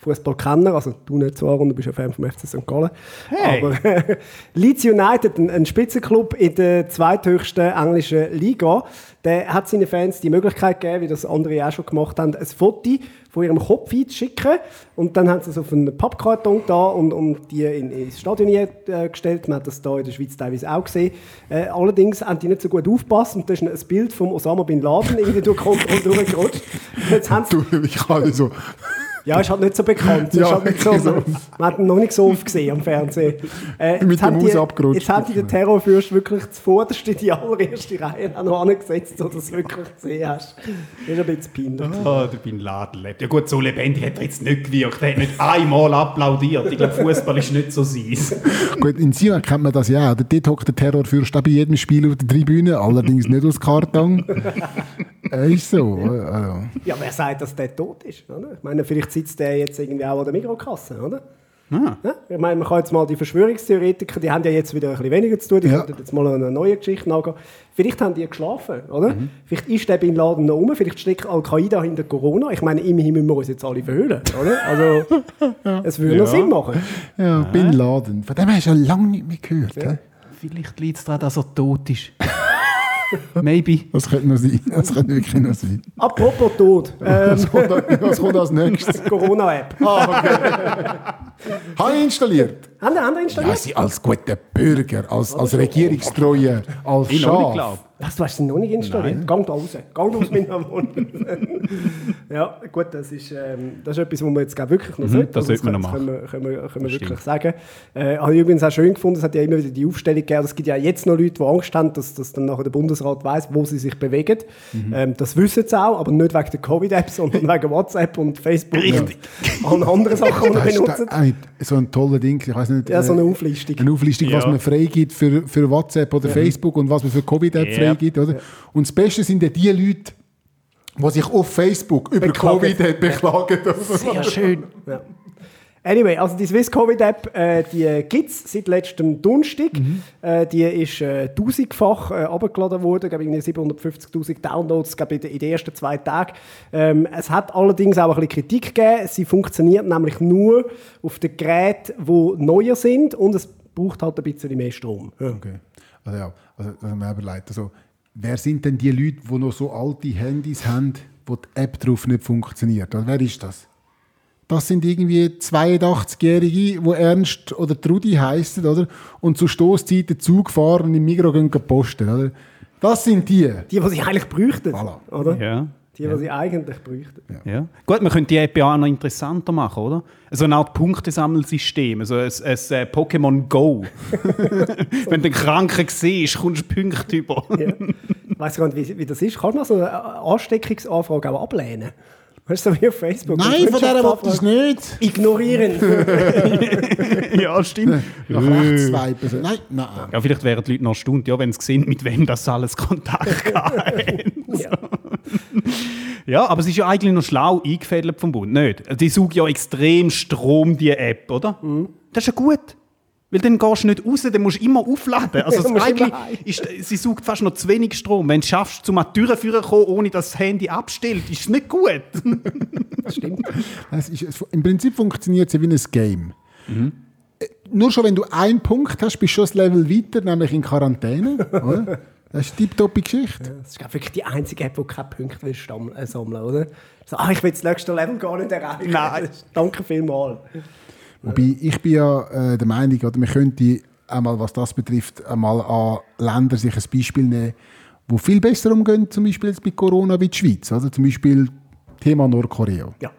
Fußballkenner. Also du nicht so, Aaron, du bist ja Fan vom FC St. Gallen. Hey. Aber äh, *laughs* Leeds United, ein, ein Spitzenklub in der zweithöchsten englischen Liga, der hat seinen Fans die Möglichkeit gegeben, wie das andere auch schon gemacht haben, ein Foto von ihrem Kopf zu schicken. Und dann haben sie es auf einen Pappkarton da und, und die in, ins Stadion äh, gestellt. Man hat das hier in der Schweiz teilweise auch gesehen. Äh, allerdings haben die nicht so gut aufgepasst und da ist ein Bild von Osama Bin Laden irgendwie durch Kontrolle durchgerutscht. *laughs* Jetzt haben sie Du, ich kann so. Ja, ist halt nicht so bekannt. Ja, halt nicht so, *laughs* so. Man hat ihn noch nicht so oft gesehen am Fernsehen. Äh, Mit jetzt dem Maus die- abgerutscht. Jetzt haben die den Terrorfürst wirklich zuvorderst in die allererste Reihe auch noch angesetzt, so dass du es wirklich gesehen hast. Das ist ein bisschen peinlich. Oh, der Bin Laden lebt. Ja gut, so lebendig hat er jetzt nicht gewirkt. Er hat nicht einmal applaudiert. Ich glaube, Fußball ist nicht so sein. *laughs* Gut, in Sion kennt man das ja. auch. Dort hockt der Terrorfürst auch bei jedem Spiel auf der Tribüne, allerdings nicht aus Karton. Äh, ist so. *laughs* Also. Ja, wer sagt, dass der tot ist? Oder? Ich meine, vielleicht sitzt der jetzt irgendwie auch an der Mikrokasse, oder? Ah. Ja, ich meine, man kann jetzt mal die Verschwörungstheoretiker, die haben ja jetzt wieder ein bisschen weniger zu tun, die Ja. könnten jetzt mal eine neue Geschichte nachgehen. Vielleicht haben die geschlafen, oder? Mhm. Vielleicht ist der Bin Laden noch rum, vielleicht steckt Al-Qaida hinter Corona. Ich meine, immerhin müssen wir uns jetzt alle verhüllen, oder? Also, *laughs* es würde noch Ja. Sinn machen. Ja, Bin Laden. Von dem hast du schon lange nicht mehr gehört. Vielleicht liegt es daran, dass er tot ist. Maybe. Das könnte noch sein. Das könnte wirklich noch sein. Apropos Tod, ähm, Was kommt, was kommt als nächstes? *laughs* Corona-App. Habe ich installiert. Haben die anderen Ja, installiert? sie als guter Bürger, als, als Regierungstreue, als Schaf. Was, du hast sie noch nicht installiert? Gang da raus. Gang aus meiner Wohnung. *laughs* ja, gut, das ist, ähm, das ist etwas, was man jetzt wirklich noch sollte. Mhm, das sollte man noch können, wir- können wir, können wir wirklich sagen. Äh, habe ich übrigens auch schön gefunden, es hat ja immer wieder die Aufstellung gegeben, es gibt ja jetzt noch Leute, die Angst haben, dass, dass dann nachher der Bundesrat weiß, wo sie sich bewegen. Mhm. Ähm, das wissen sie auch, aber nicht wegen der Covid-App, *laughs* sondern wegen WhatsApp und Facebook Richtig. und anderen Sachen, die *laughs* man eigentlich so ein toller Ding. Ich weiß nicht. Ja, so eine äh, Auflistung. Eine Auflistung, was Ja. man freigibt für, für WhatsApp oder Facebook und was man für Covid-App Ja. Freigibt. Oder? Und das Beste sind ja die Leute, die sich auf Facebook über Beklagen. Covid beklagen. Sehr schön. Ja. Anyway, also die Swiss Covid App, äh, die gibt es seit letztem Donnerstag. Äh, die ist äh, tausendfach äh, abgeladen worden, glaube ich, 750'000 Downloads glaube ich, in den ersten zwei Tagen. Ähm, es hat allerdings auch ein bisschen Kritik gegeben. Sie funktioniert nämlich nur auf den Geräten, die neuer sind und es braucht halt ein bisschen mehr Strom. Ja. Okay. Also ja, also, das haben wir überlegt. Also, wer sind denn die Leute, die noch so alte Handys haben, wo die App drauf nicht funktioniert? Oder wer ist das? Das sind irgendwie 82-Jährige, die Ernst oder Trudi heißen, oder? Und zu Stoßzeiten Zug fahren und im Migros gehen posten, oder? Das sind die. Die, die sie eigentlich bräuchten. Voilà. Oder? Ja. Die, die sie eigentlich bräuchten. Ja. Gut, man könnte die ja auch noch interessanter machen, oder? So eine Art Punktesammelsystem, also ein, ein, äh, Pokémon Go. *laughs* *laughs* Wenn du einen Kranken siehst, kommst du Punkte über. Ja. Ich weiss gar nicht, wie, wie das ist. Kannst du mal so eine Ansteckungsanfrage auch ablehnen? Weißt du, wie auf Facebook? Nein, von der wollte ich es nicht. Ignorieren. *laughs* ja, stimmt. Nach rechts swipen. Nein, nein. Ja, vielleicht wären die Leute noch erstaunt, ja, wenn sie sehen, mit wem das alles Kontakt *laughs* haben. ja. ja, aber es ist ja eigentlich noch schlau eingefädelt vom Bund, nicht? Die saugt ja extrem Strom, die App, oder? Das ist ja gut. Weil dann gehst du nicht raus, dann musst du immer aufladen. Also Ja, *laughs* das eigentlich ist, sie saugt fast noch zu wenig Strom. Wenn du es schaffst, zum an die Tür führen kommen, ohne dass das Handy abstellt, ist es nicht gut. *laughs* Das stimmt. Es ist, Im Prinzip funktioniert es ja wie ein Game. Äh, Nur schon, wenn du einen Punkt hast, bist du schon ein Level weiter, nämlich in Quarantäne. *laughs* oder? Das ist eine tipptoppe Geschichte. Das ist glaub, wirklich die einzige App, die keine Punkte will stamm- äh, sammeln oder? So, ah, ich will das nächste Level gar nicht erreichen. Nein. Danke vielmals. Wobei ich bin ja äh, der Meinung, oder man könnte einmal, was das betrifft, einmal an Länder sich ein Beispiel nehmen, die viel besser umgehen, zum Beispiel jetzt bei Corona wie die Schweiz. Also zum Beispiel Thema Nordkorea. Ja.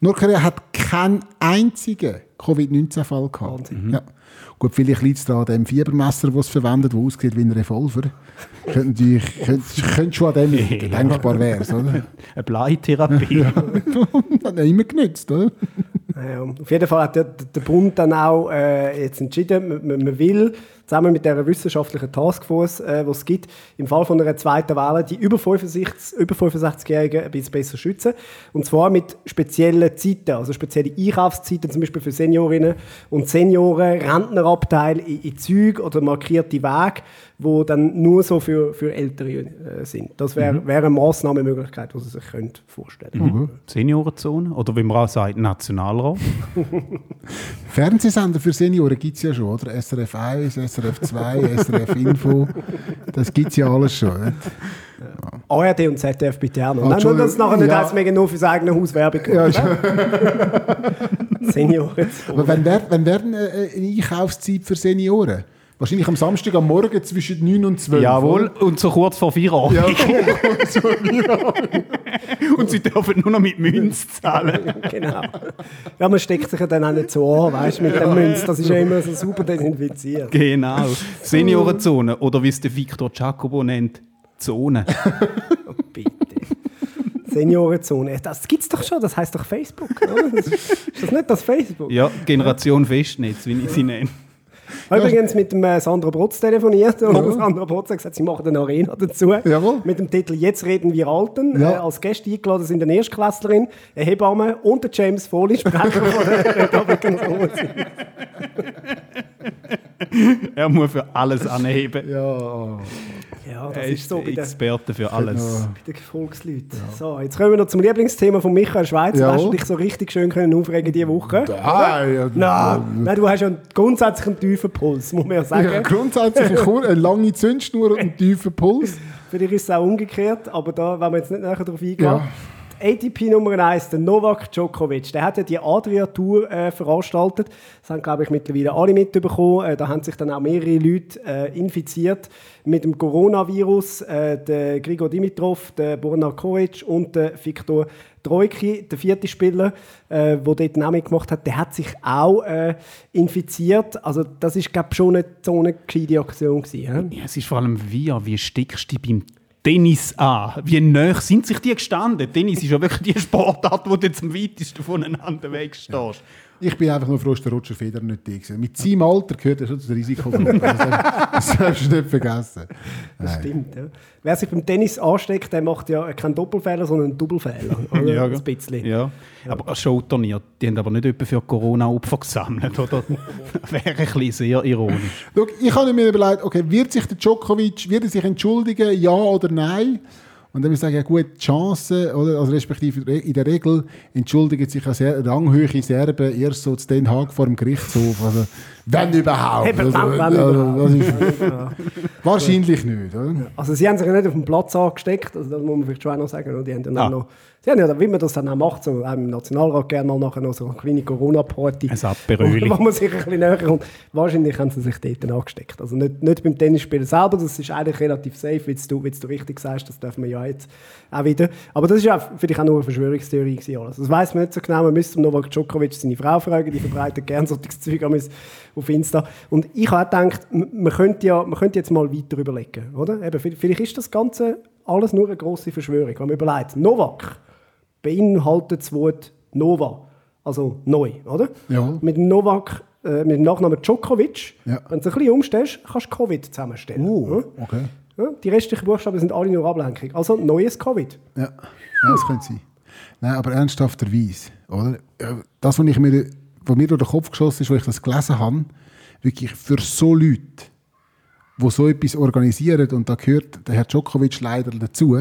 Nordkorea hat keinen einzigen Covid-19-Fall gehabt. Wahnsinn. Ja. Gut, vielleicht liegt es da an dem Fiebermesser, das es verwendet, das aussieht wie ein Revolver. könnte, natürlich, könnte, könnte schon an dem *laughs* liegen, denkbar wäre es, oder? Eine Bleitherapie. *laughs* Hat ja immer genützt, oder? Ja, auf jeden Fall hat der, der Bund dann auch äh, jetzt entschieden, man, man- will zusammen mit der wissenschaftlichen Taskforce, äh, die es gibt, im Fall von einer zweiten Welle die über 65, über 65-Jährigen ein bisschen besser schützen. Und zwar mit speziellen Zeiten, also spezielle Einkaufszeiten, zum Beispiel für Seniorinnen und Senioren, Rentnerabteil in, in Zügen oder markierte Wege, die dann nur so für, für Ältere äh, sind. Das wäre wär eine Massnahmemöglichkeit, die Sie sich können vorstellen können. Seniorenzone oder wie man auch sagt, Nationalrat. *laughs* Fernsehsender für Senioren gibt es ja schon, oder? SRF 1, SRF 2, SRF Info. Das gibt es ja alles schon. Nicht? ARD und ZDF bitte auch noch. Ah, Nein, nur, dass es nachher nicht ja. heißt, wegen nur für seine eigene Hauswerbung. Ja, *laughs* Senioren. Aber wann wäre wann wär denn, äh, eine Einkaufszeit für Senioren? Wahrscheinlich am Samstag am Morgen zwischen 9 und 12. Jawohl, oder? und so kurz vor Feierabend. Ja, *laughs* Und sie dürfen nur noch mit Münz zahlen. *laughs* genau. Ja, man steckt sich ja dann auch nicht so an, weißt du, mit dem Münz. Das ist ja immer so super desinfiziert. Genau. Seniorenzone oder wie es der Victor Giacobo nennt, Zone. *laughs* Bitte. Seniorenzone. Das gibt's doch schon, das heißt doch Facebook, oder? Das, ist das nicht das Facebook? Ja, Generation Festnetz, wie ich sie nenne. Ich habe übrigens mit dem äh, Sandra Brotz telefoniert und Sandra Brotz hat gesagt, sie machen eine Arena dazu. Jawohl. Mit dem Titel «Jetzt reden wir Alten». Ja. Äh, als Gäste eingeladen sind eine Erstklässlerin, eine Hebamme und der James Foley, Sprecher von der *laughs* Republican Sommersinn. Er muss für alles anheben. Ja. Ja, das Er ist so bei Experte für alles. bei den Volksleuten. So, jetzt kommen wir noch zum Lieblingsthema von Michael Schweizer. Ja. Hast du dich so richtig schön können aufregen diese Woche? Ah, ja. Nein, nein, du hast ja einen grundsätzlich einen tiefen Puls, muss man ja sagen. Ja, grundsätzlich eine, kur- eine lange Zündschnur und einen tiefen Puls. Für dich ist es auch umgekehrt, aber da wollen wir jetzt nicht näher darauf eingehen. Ja. ATP Nummer 1, der Novak Djokovic, der hat ja die Adria Tour äh, veranstaltet. Das haben, glaube ich, mittlerweile alle mitbekommen. Äh, da haben sich dann auch mehrere Leute äh, infiziert mit dem Coronavirus. Äh, der Grigor Dimitrov, der Borna Koric und der Viktor Trojki, der vierte Spieler, äh, der dort auch mitgemacht hat, der hat sich auch äh, infiziert. Also das ist, glaube ich, schon eine, so eine gescheite Aktion gewesen. Ja, es ist vor allem wie, wie steckst du beim Tennis an? Wie nah sind sich die gestanden? Tennis ist ja wirklich die Sportart, wo du jetzt am weitesten voneinander wegstehst. Ich bin einfach nur froh, dass der Roger Federer nicht da war. Mit seinem Alter gehört er schon zu der Risikogruppe. Das darfst- du nicht vergessen. Das stimmt, ja. Wer sich beim Tennis ansteckt, der macht ja keinen Doppelfehler, sondern einen Doppelfehler. Oder? *laughs* Ein bisschen. Ja. Aber ein Showturnier, die haben aber nicht etwa für Corona-Opfer gesammelt, oder? *laughs* Wäre ein bisschen sehr ironisch. Schau, ich habe mir überlegt, okay, wird sich der Djokovic wird er sich entschuldigen, ja oder nein? Und dann würde ich sagen, ja gut, die Chance, oder, also respektive in der Regel entschuldigen sich ja sehr ranghöhe Serben erst so zu Den Haag vor dem Gerichtshof. Also, wenn überhaupt. Also, wenn- also, ist, wahrscheinlich nicht. Oder? Also sie haben sich ja nicht auf den Platz angesteckt, also das muss man vielleicht schon auch noch sagen. Und die haben dann Ah. auch noch, sie haben ja, wie man das dann auch macht, so auch im Nationalrat gerne mal nachher noch so eine kleine Corona-Party. Ein Aperöli. Wo man sich ein bisschen näher kommt. Wahrscheinlich haben sie sich dort dann angesteckt. Also nicht, nicht beim Tennisspielen selber, das ist eigentlich relativ safe, wie du, wie du richtig sagst, das dürfen wir ja jetzt auch wieder. Aber das ist ja vielleicht auch nur eine Verschwörungstheorie gewesen alles. Das weiß man nicht so genau, man müsste Novak Djokovic seine Frau fragen, die verbreitet gerne solches Zeug an uns auf Insta. Und ich habe auch gedacht, man könnte, ja, man könnte jetzt mal weiter überlegen, oder? Eben, vi- vielleicht ist das Ganze alles nur eine grosse Verschwörung. Wenn man überlegt, Novak beinhaltet das Wort Nova, also neu, oder? Ja. Mit dem Novak, äh, mit dem Nachnamen Djokovic, Ja. wenn du es ein bisschen umstellst, kannst du Covid zusammenstellen. Ja? okay. Ja? Die restlichen Buchstaben sind alle nur Ablenkung. Also neues Covid. Ja, ja das könnte sein. Nein, aber ernsthafterweise, oder? Ja, Das, was, ich mir, was mir durch den Kopf geschossen ist, als ich das gelesen habe, wirklich für so Leute, die so etwas organisieren, und da gehört der Herr Djokovic leider dazu,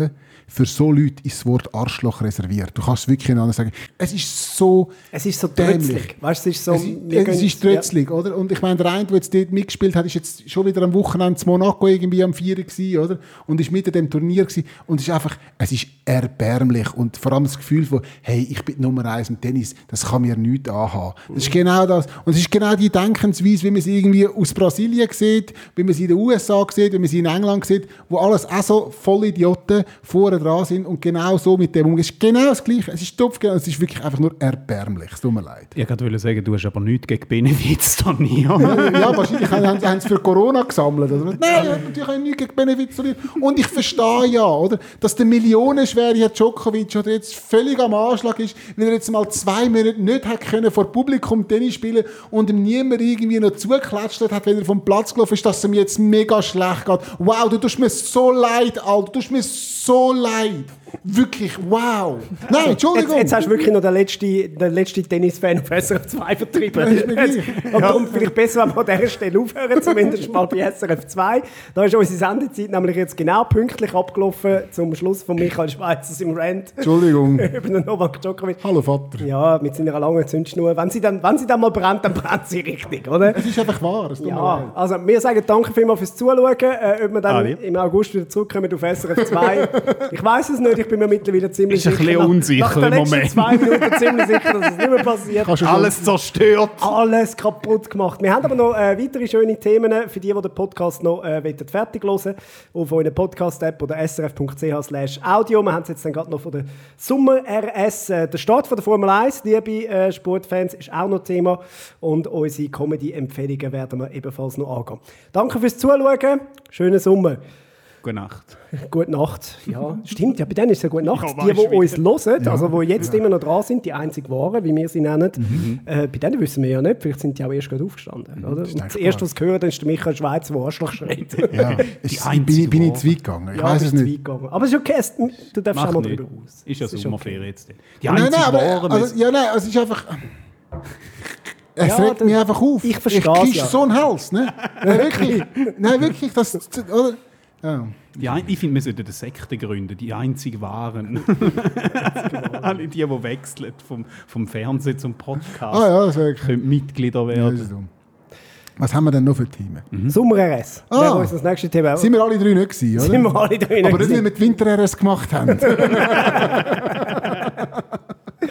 für so Leute ist das Wort Arschloch reserviert. Du kannst es wirklich nicht anders sagen. Es ist so Es ist so trötzlig. Weißt es ist so. es, ist- es ist trötzlig, oder? Und ich meine, der eine, der jetzt dort mitgespielt hat, ist jetzt schon wieder am Wochenende zu Monaco irgendwie am 4. gewesen, oder? Und ist mit in dem Turnier gewesen. Und es ist einfach, es ist erbärmlich. Und vor allem das Gefühl von, hey, ich bin Nummer eins im Tennis, das kann mir nichts anhaben. Das ist genau das. Und es ist genau die Denkensweise, wie man sie irgendwie aus Brasilien sieht, wie man sie in den USA sieht, wie man sie in England sieht, wo alles auch so voll Idioten vorne dran sind und genau so mit dem umgehen. Es ist genau das Gleiche. Es ist topf, es ist wirklich einfach nur erbärmlich. Es tut mir leid. Ich wollte sagen, du hast aber nichts gegen Benefizturnier. ja, wahrscheinlich haben, sie für Corona gesammelt. Oder? Nein, natürlich haben nichts gegen Benefits. Und ich verstehe ja, oder, dass der millionenschwere Herr Djokovic oder jetzt völlig am Anschlag ist, weil er jetzt mal zwei Monate nicht hat können vor Publikum Tennis spielen und ihm niemand irgendwie noch zugeklatscht hat, wenn er vom Platz gelaufen ist, dass es ihm jetzt mega schlecht geht. Wow, du tust mir so leid, Alter. Du tust mir so leid. Wirklich, wow. *laughs* Nein, Jetzt, Entschuldigung. jetzt hast du wirklich noch den letzten, den letzten Tennisfan auf SRF 2 vertrieben. Ja, gleich. Und darum vielleicht besser, an dieser Stelle aufhören, zumindest mal bei SRF 2. Da ist unsere Sendezeit nämlich jetzt genau pünktlich abgelaufen zum Schluss von Michael Schweizer im Rant Entschuldigung. *laughs* über den Novak Djokovic. Hallo Vater. Ja, mit seiner langen Zündschnur. Wenn sie dann, wenn sie dann mal brennt, dann brennt sie richtig, oder? Es ist einfach wahr. Ja, also wir sagen danke vielmals fürs Zuschauen. Äh, ob wir dann Adi. im August wieder zurückkommen auf SRF 2. *laughs* ich weiß es nicht, ich bin mir mittlerweile ziemlich Ist ein bisschen sicher. nach- unsicher im Moment. zwei Minuten ziemlich sicher, dass es nicht mehr passiert. Kannst du Alles zerstört. Alles kaputt gemacht. Wir haben aber noch äh, weitere schöne Themen für die, die den Podcast noch äh, wollen fertig hören auf eurer Podcast-App oder srf.ch slash audio. Wir haben es jetzt dann gerade noch von der Sommer RS. Äh, der Start von der Formel 1, liebe äh, Sportfans, ist auch noch Thema und unsere Comedy-Empfehlungen werden wir ebenfalls noch angehen. Danke fürs Zuschauen. Schönen Sommer. Gute Nacht. *laughs* Gute Nacht. Ja, stimmt. Ja, bei denen ist es ja Gute Nacht. Ja, die, die uns hören, also die jetzt immer noch dran sind, die einzig Waren, wie wir sie nennen, Mhm. äh, bei denen wissen wir ja nicht. Vielleicht sind die auch erst gerade aufgestanden. Oder? Und das denkbar. Erste, was sie hören, ist der Michael Schweizer, der Arschloch schreit. *laughs* Ja. Ist, bin, ich, bin ich zu weit gegangen? Ich Ja, weiß es nicht. gegangen. Aber es ist okay, es, du darfst auch mal nicht. drüber raus. Ist ja Sommerferien jetzt. Die Nein, einzige nein, aber, also, ja, nein, also es ist einfach... Es Ja, regt das- mich einfach auf. ich versteh's Ich ja. so einen Hals, ne? Nein, wirklich. Nein, wirklich. Das, oder? Ja. Die ein, ich finde, wir sollten eine Sekte gründen, die einzig wahren. *laughs* Alle die, die wechseln vom, vom Fernsehen zum Podcast, Ah ja, das können Mitglieder werden. das. Was haben wir denn noch für Themen? Sommer-RS. Ah. Unser nächstes Thema. Sind wir alle drei nicht gewesen, oder? Sind wir alle drin Aber nicht, gewesen. weil wir die Winter-RS gemacht haben. *laughs*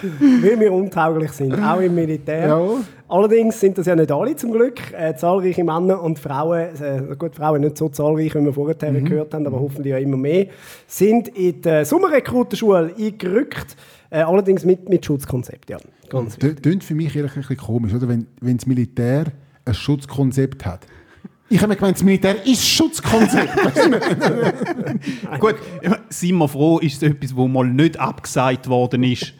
*laughs* weil wir untauglich sind, auch im Militär. Ja. Allerdings sind das ja nicht alle zum Glück. Äh, zahlreiche Männer und Frauen, äh, gut, Frauen nicht so zahlreich, wie wir vorher Mhm. gehört haben, aber hoffentlich ja immer mehr, sind in die Sommerrekrutenschule eingerückt. Äh, allerdings mit, mit Schutzkonzept, ja. Ganz Das klingt für mich ehrlich ein bisschen komisch, oder? Wenn, wenn das Militär ein Schutzkonzept hat. Ich habe mir gemeint, das Militär ist Schutzkonzept. *laughs* Gut, sind wir froh, ist es etwas, wo mal nicht abgesagt worden ist.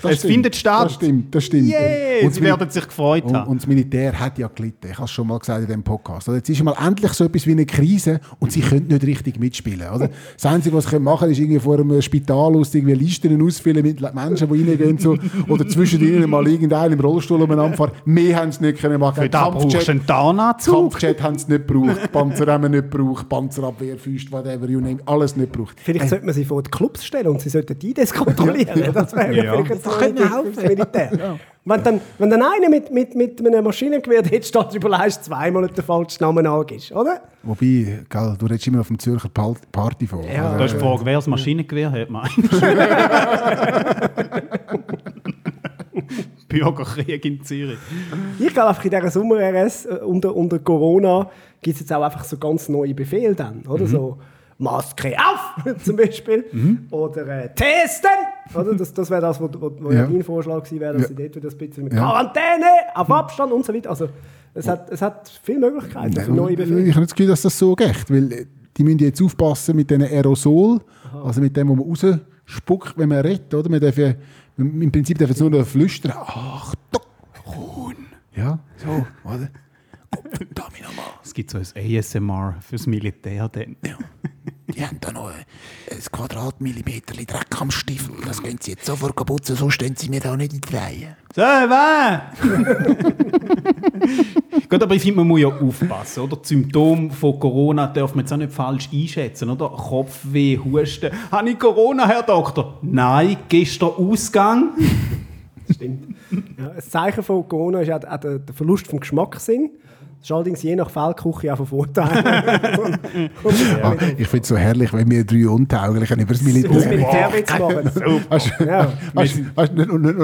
Das es stimmt, findet statt. Das stimmt, das stimmt. Yay, Und sie werden sich gefreut und, haben. und das Militär hat ja gelitten. Ich habe es schon mal gesagt in diesem Podcast. Also jetzt ist mal endlich so etwas wie eine Krise und sie können nicht richtig mitspielen. Oder? Das Einzige, was sie machen können, ist irgendwie vor einem Spital aus irgendwie Listen ausfüllen mit Menschen, die reingehen so, oder zwischen ihnen mal irgendeinen im Rollstuhl umeinander fahren. Mehr haben sie nicht können machen. Für da brauchst du einen Tarnanzug. Kampfjet haben sie nicht gebraucht, Panzer haben wir nicht gebraucht, Panzerabwehr, Füße, whatever you name, alles nicht gebraucht. Vielleicht sollte man sie vor die Clubs stellen und sie sollten die das kontrollieren. *laughs* Das wäre Ja. vielleicht könnte Tipp helfen. fürs Militär. Wenn, dann, wenn dann einer mit, mit, mit einem Maschinengewehr dort steht, überlegst du zweimal, ob der falsche Name angibst, oder? Wobei, gell, du redest immer auf dem Zürcher Party vor. Ja. Da ist die Frage, wer das Maschinengewehr hat, meinst *laughs* Bürgerkrieg in Zürich. Ich glaube einfach in dieser Sommer-RS äh, unter, unter Corona gibt es jetzt auch einfach so ganz neue Befehle dann, Mhm. oder? So Maske auf, *laughs* zum Beispiel. Oder äh, testen! Oder? Das, das wäre das, was wo, wo ja. Dein Vorschlag gewesen wäre, dass Ja. sie dort wieder ein bisschen mit Ja. Quarantäne, auf Abstand und so weiter. Also es hat, es hat viele Möglichkeiten für neue Ich Befehle. habe das Gefühl, dass das so geht, weil äh, die müssen jetzt aufpassen mit diesen Aerosol, also mit dem, was man rausspuckt, wenn man redet, oder? Man darf ja, Im Prinzip darf jetzt nur noch flüstern, Achtung, Huhn. Ja, so, oder? *laughs* Kopfdami nochmal. Es gibt so ein ASMR fürs Militär. Dann. Ja. Die haben da noch ein, Quadratmillimeter Dreck am Stiefel. Das gehen sie jetzt sofort kaputt, sonst stehen sie mir da nicht in die Reihe. So, wer? *laughs* Gut, aber ich finde, man muss ja aufpassen, oder? Die Symptome von Corona darf man jetzt auch nicht falsch einschätzen, oder? Kopfweh, Husten. Habe ich Corona, Herr Doktor? Nein, gestern Ausgang. *laughs* Stimmt. Ja, ein Zeichen von Corona ist auch, der Verlust vom Geschmackssinn. Das ist allerdings je nach Feldküche auch von Vorteil. *laughs* Ah, ich finde es so herrlich, wenn wir drei Untauglichen über das Das Militär Militärwitz machen. *laughs* Hast du Ja. nicht,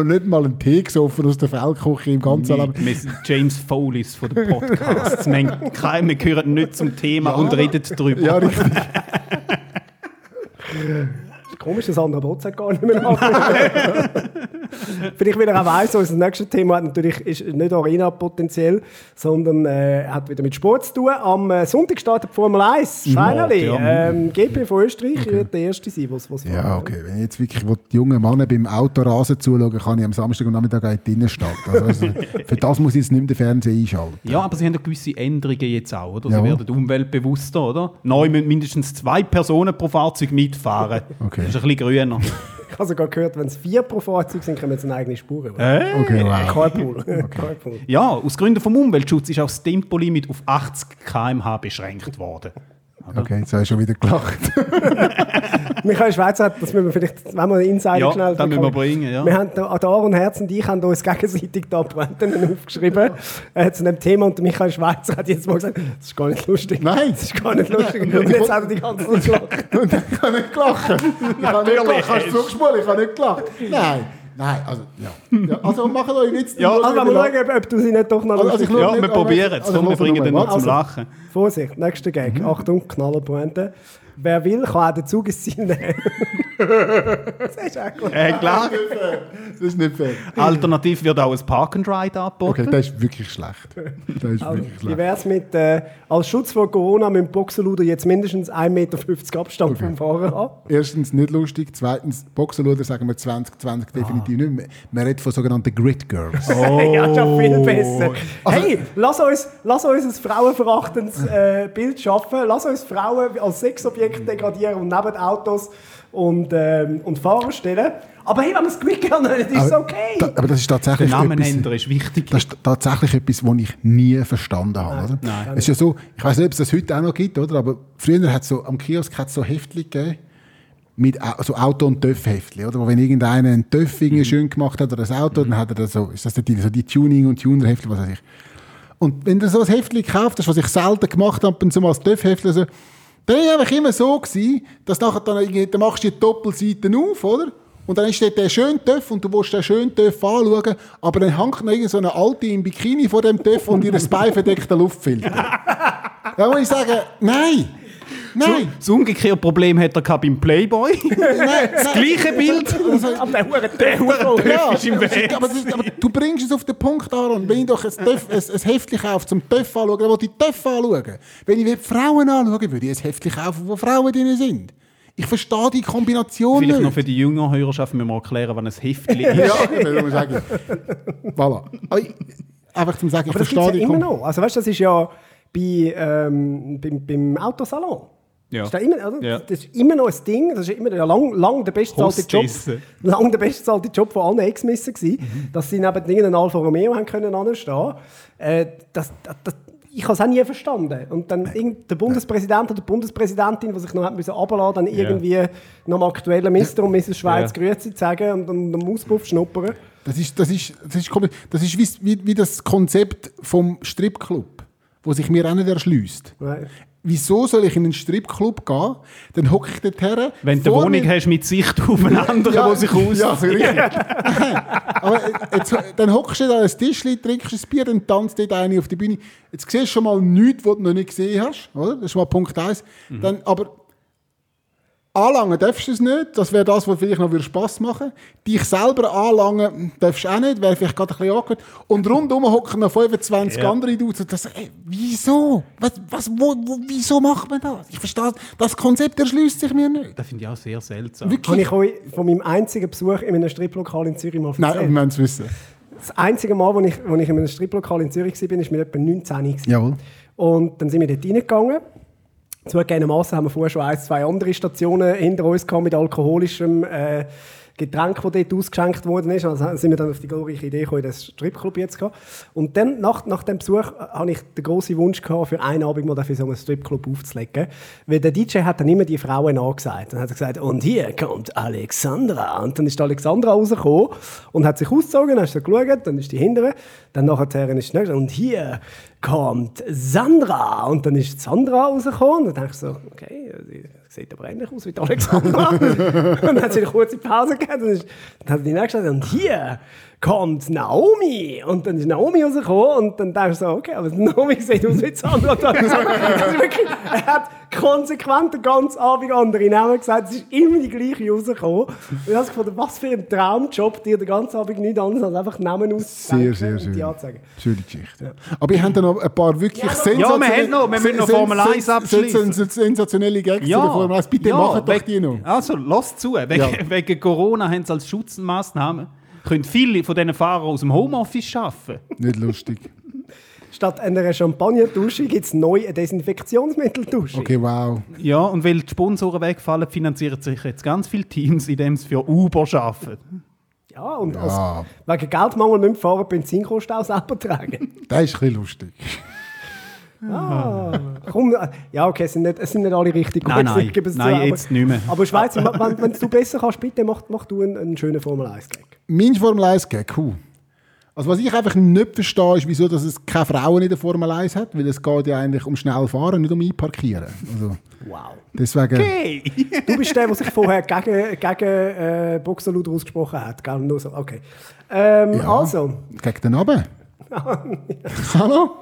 nicht, mal einen Tee gesoffen aus der Feldküche im ganzen Wir, Leben? wir sind James Foleys von den Podcasts. wir, wir gehören nicht zum Thema und reden darüber. Ja, richtig. *laughs* Komisch, dass Sandra Botz hat gar nicht mehr. *laughs* Vielleicht, weil er auch weiss, unser nächstes Thema hat natürlich ist nicht Arena potenziell, sondern äh, hat wieder mit Sport zu tun. Am äh, Sonntag startet die Formel 1, finally. ja. Ähm, GP von Österreich wird der erste sein, was was Ja, okay. Wenn ich jetzt wirklich die jungen Männer beim Autorasen zuschauen kann ich am Samstag und Nachmittag auch in die Innenstadt. Also, also, für das muss ich jetzt nicht mehr den Fernseher einschalten. Ja, aber sie haben ja gewisse Änderungen jetzt auch, oder? Sie Ja. werden umweltbewusster, oder? Neu müssen mindestens zwei Personen pro Fahrzeug mitfahren. Okay. Das ist ein bisschen grüner. *laughs* Ich habe sogar gehört, wenn es vier pro Fahrzeug sind, kommen sie eine eigene Spur. über. Äh? Okay, wow. *laughs* Carpool. *laughs* Carpool. Ja, aus Gründen vom Umweltschutz ist auch das Tempolimit auf 80 km/h beschränkt worden. Okay, jetzt habe ich schon wieder gelacht. *laughs* Michael Schweizer hat, das müssen wir vielleicht, wenn wir einen Insider Ja, schnell... das müssen wir bringen, ja. Wir haben, da, da Aaron Herz und ich haben uns gegenseitig da Pointen aufgeschrieben *laughs* äh, zu dem Thema und Michael Schweizer hat jetzt mal gesagt, das ist gar nicht lustig. Nein. Das ist gar nicht lustig. Und jetzt hat er die ganze Zeit gelacht. *laughs* Und ich habe nicht gelacht. Ich habe nicht gelacht. Hast du? Ich habe nicht gelacht. Nein. Nein, also, ja. ja also, machen euch jetzt... Ja, Also, wir schauen, ob, ob du sie nicht doch noch Also, also, ich Ja, nicht- wir aber- probieren es. also, Komm, wir bringen den noch zum Also. Lachen. Vorsicht, nächster Gag. Achtung, Knallerpointe. Wer will, kann auch den Zug ins Ziel nehmen. Das ist auch gut. Äh, klar. Das ist nicht fair. Alternativ wird auch ein Park and Ride angeboten. Okay, das ist wirklich schlecht. Das ist Also, wirklich wie schlecht. wäre es mit, äh, als Schutz vor Corona mit dem Boxerluder jetzt mindestens 1,50 Meter Abstand vom Fahrer haben? Erstens nicht lustig, zweitens Boxerluder sagen wir 2020 definitiv nicht mehr. Man redet von sogenannten Grid Girls. *laughs* ja, schon viel besser. Also- hey, lass uns, lass uns ein frauenverachtendes äh, Bild schaffen. Lass uns Frauen als Sexobjekt degradieren und neben Autos und, ähm, und Fahrer stellen. Aber hey, wenn wir es Glück haben, dann ist es Aber, okay. da, aber das ist tatsächlich Den Namen etwas, ändern ist wichtig. das ist tatsächlich etwas, was ich nie verstanden habe. Oder? Nein. Es ist ja so, ich weiß nicht, ob es das heute auch noch gibt, oder? aber früher hat es so, am Kiosk hat es so Heftchen gegeben, mit so Auto- und Töff-Heftchen, oder? Wo wenn irgendeiner einen Töff irgendwie schön gemacht hat oder ein Auto, dann hat er das so, ist das die, so die Tuning- und Tuner-Heftchen, was weiß ich. Und wenn du so ein Heftchen gekauft hast, was ich selten gemacht habe, und so mal als Töff-Heftchen, so, dann war es einfach immer so, gewesen, dass nachher dann, irgendwie- dann machst du die Doppelseiten auf, oder? Und dann ist dort der schöne Töff und du willst den schönen Töff anschauen, aber dann hängt noch irgend so eine Alte im Bikini vor dem Töff und ihr Bein verdeckt den Luftfilter. *laughs* da muss ich sagen, nein, nein, Das umgekehrte Problem hat er beim Playboy. *laughs* nein, Das gleiche Bild. Aber der Hure Der Hure Ja, ist im Weg. aber, das, aber du bringst es auf den Punkt, Aaron. Wenn ich doch ein, Töff, ein, ein Heftchen kaufe, zum Töff anschauen, dann will ich Töff anschauen. Wenn ich Frauen anschauen würde ich ein Heftchen kaufen, wo Frauen drin sind. Ich verstehe die Kombination Vielleicht noch nicht. für die jüngere Hörerschaft müssen wir erklären, wann ein Heftchen *laughs* ist. Ja, ich muss sagen. Voilà. Aber ich- Einfach zum sagen, ich Aber das verstehe ja die immer Kom noch. Also weißt du, das ist ja bei, ähm, beim, beim Autosalon. Ja. Ist da immer, oder? Ja. Das ist immer noch ein Ding. Das ist immer ja, lang, lang der bestzahlte Job. *laughs* Lang der bestzahlte Job von allen Ex-Missen gewesen, Mhm. dass sie neben irgendeinem Alfa Romeo haben können anstehen. Äh, das, das, das, ich habe es auch nie verstanden. Und dann irgend- der Bundespräsident oder die Bundespräsidentin, die sich noch hat müssen dann irgendwie noch am aktuellen Mr. und Mrs. Schweiz Ja. Grüezi sagen und dann den Auspuff schnuppern. Das ist, das ist, das ist, das ist wie, wie, wie das Konzept vom Stripclub, wo sich mir auch nicht erschließt. Wieso soll ich in einen Stripclub gehen? Dann hocke ich dort her. Wenn du eine Wohnung hast mit Sicht *laughs* auf einen anderen, der sich aus... Ja, richtig. *laughs* Aber jetzt, dann hockst du da an ein Tischchen, trinkst ein Bier, dann tanzt dort eine auf die Bühne. Jetzt siehst du schon mal nichts, was du noch nicht gesehen hast. Oder? Das ist mal Punkt 1. Mhm. Dann, aber anlangen darfst du es nicht. Das wäre das, was vielleicht noch Spass machen würde. Dich selber anlangen darfst du auch nicht. Wäre vielleicht gerade ein bisschen awkward. Und rundum hocken noch 25 Ja. andere Dudes. Und das, ey, wieso? Was, was, wo, wo, wieso macht man das? Ich verstehe, das Konzept erschließt sich mir nicht. Das finde ich auch sehr seltsam. Habe ich euch von meinem einzigen Besuch in einem Striplokal in Zürich mal erzählt? Nein, wir müssen es wissen. Das einzige Mal, wo ich, wo ich in einem Striplokal in Zürich war, war mit etwa 19 gewesen. Jawohl. Und dann sind wir dort reingegangen. Zugegebenermaßen haben wir vorher schon ein, zwei andere Stationen hinter uns gehabt mit alkoholischem äh, Getränk, das dort ausgeschenkt worden ist. Also sind wir dann auf die glorreiche Idee gekommen, das Stripclub jetzt zu. Und dann, nach, nach dem Besuch, äh, hatte ich den grossen Wunsch gehabt, für einen Abend mal für so einen Stripclub aufzulegen. Weil der DJ hat dann immer die Frauen angesagt. Dann hat er gesagt, und hier kommt Alexandra. Und dann ist Alexandra rausgekommen und hat sich ausgezogen, dann hast du geschaut, dann ist die hintere. Dann nachher ist die nächste. Und hier kommt Sandra. Und dann ist Sandra rausgekommen. Und dann dachte ich so, okay, sie sieht aber ähnlich aus wie die Alexandra. *laughs* *laughs* und dann hat sie eine kurze Pause. Dann, ist, dann hat die nächste gesagt, und hier kommt Naomi. Und dann ist Naomi rausgekommen. Und dann dachte ich so, okay, aber Naomi sieht aus wie Sandra. *laughs* Wirklich, er hat konsequent den ganzen Abend andere Namen gesagt. Es ist immer die gleiche rausgekommen. Und ich habe gefunden, was für ein Traumjob, dir den ganzen Abend nichts anderes als einfach Namen auszudenken Sehr, sehr und schön. Schöne Geschichte. Aber ich habe da noch ein paar wirklich Ja, sensationelle... wir haben noch- wir müssen noch Formel 1 sen- abschließen. sen- sensationelle Gags zu der Formel 1. Bitte macht doch weg- die noch. Also, lass zu. Wegen, Ja. *laughs* wegen Corona haben sie als Schutzmaßnahme können viele von diesen Fahrern aus dem Homeoffice arbeiten. Nicht lustig. Statt einer Champagnerdusche gibt es neu eine Desinfektionsmitteldusche. Okay, wow. Ja, und weil die Sponsoren wegfallen, finanzieren sich jetzt ganz viele Teams, indem sie für Uber arbeiten. Ja, und Ja. Als, wegen Geldmangel müssen die Fahrer Benzinkosten auch selber tragen. *laughs* Das ist ein bisschen lustig. Komm, äh, ja, okay, es sind nicht, es sind nicht alle richtig Nein, gut, nein. ich gebe es Nein, aber, jetzt nicht mehr. Aber Schweiz, wenn, wenn du besser kannst, bitte mach, mach du einen, einen schönen Formel-1-Gag. Mein Formel 1 Gag, cool. Also was ich einfach nicht verstehe, ist, wieso dass es keine Frauen in der Formel 1 hat, weil es geht ja eigentlich um schnell fahren, nicht um einparkieren. Also Wow. deswegen... Hey! Du bist der, der sich vorher gegen, gegen äh, Boxerluder ausgesprochen hat. Gell? Nur so. Okay. Ähm, Ja. Also, Gegen den Abend. *laughs* Hallo?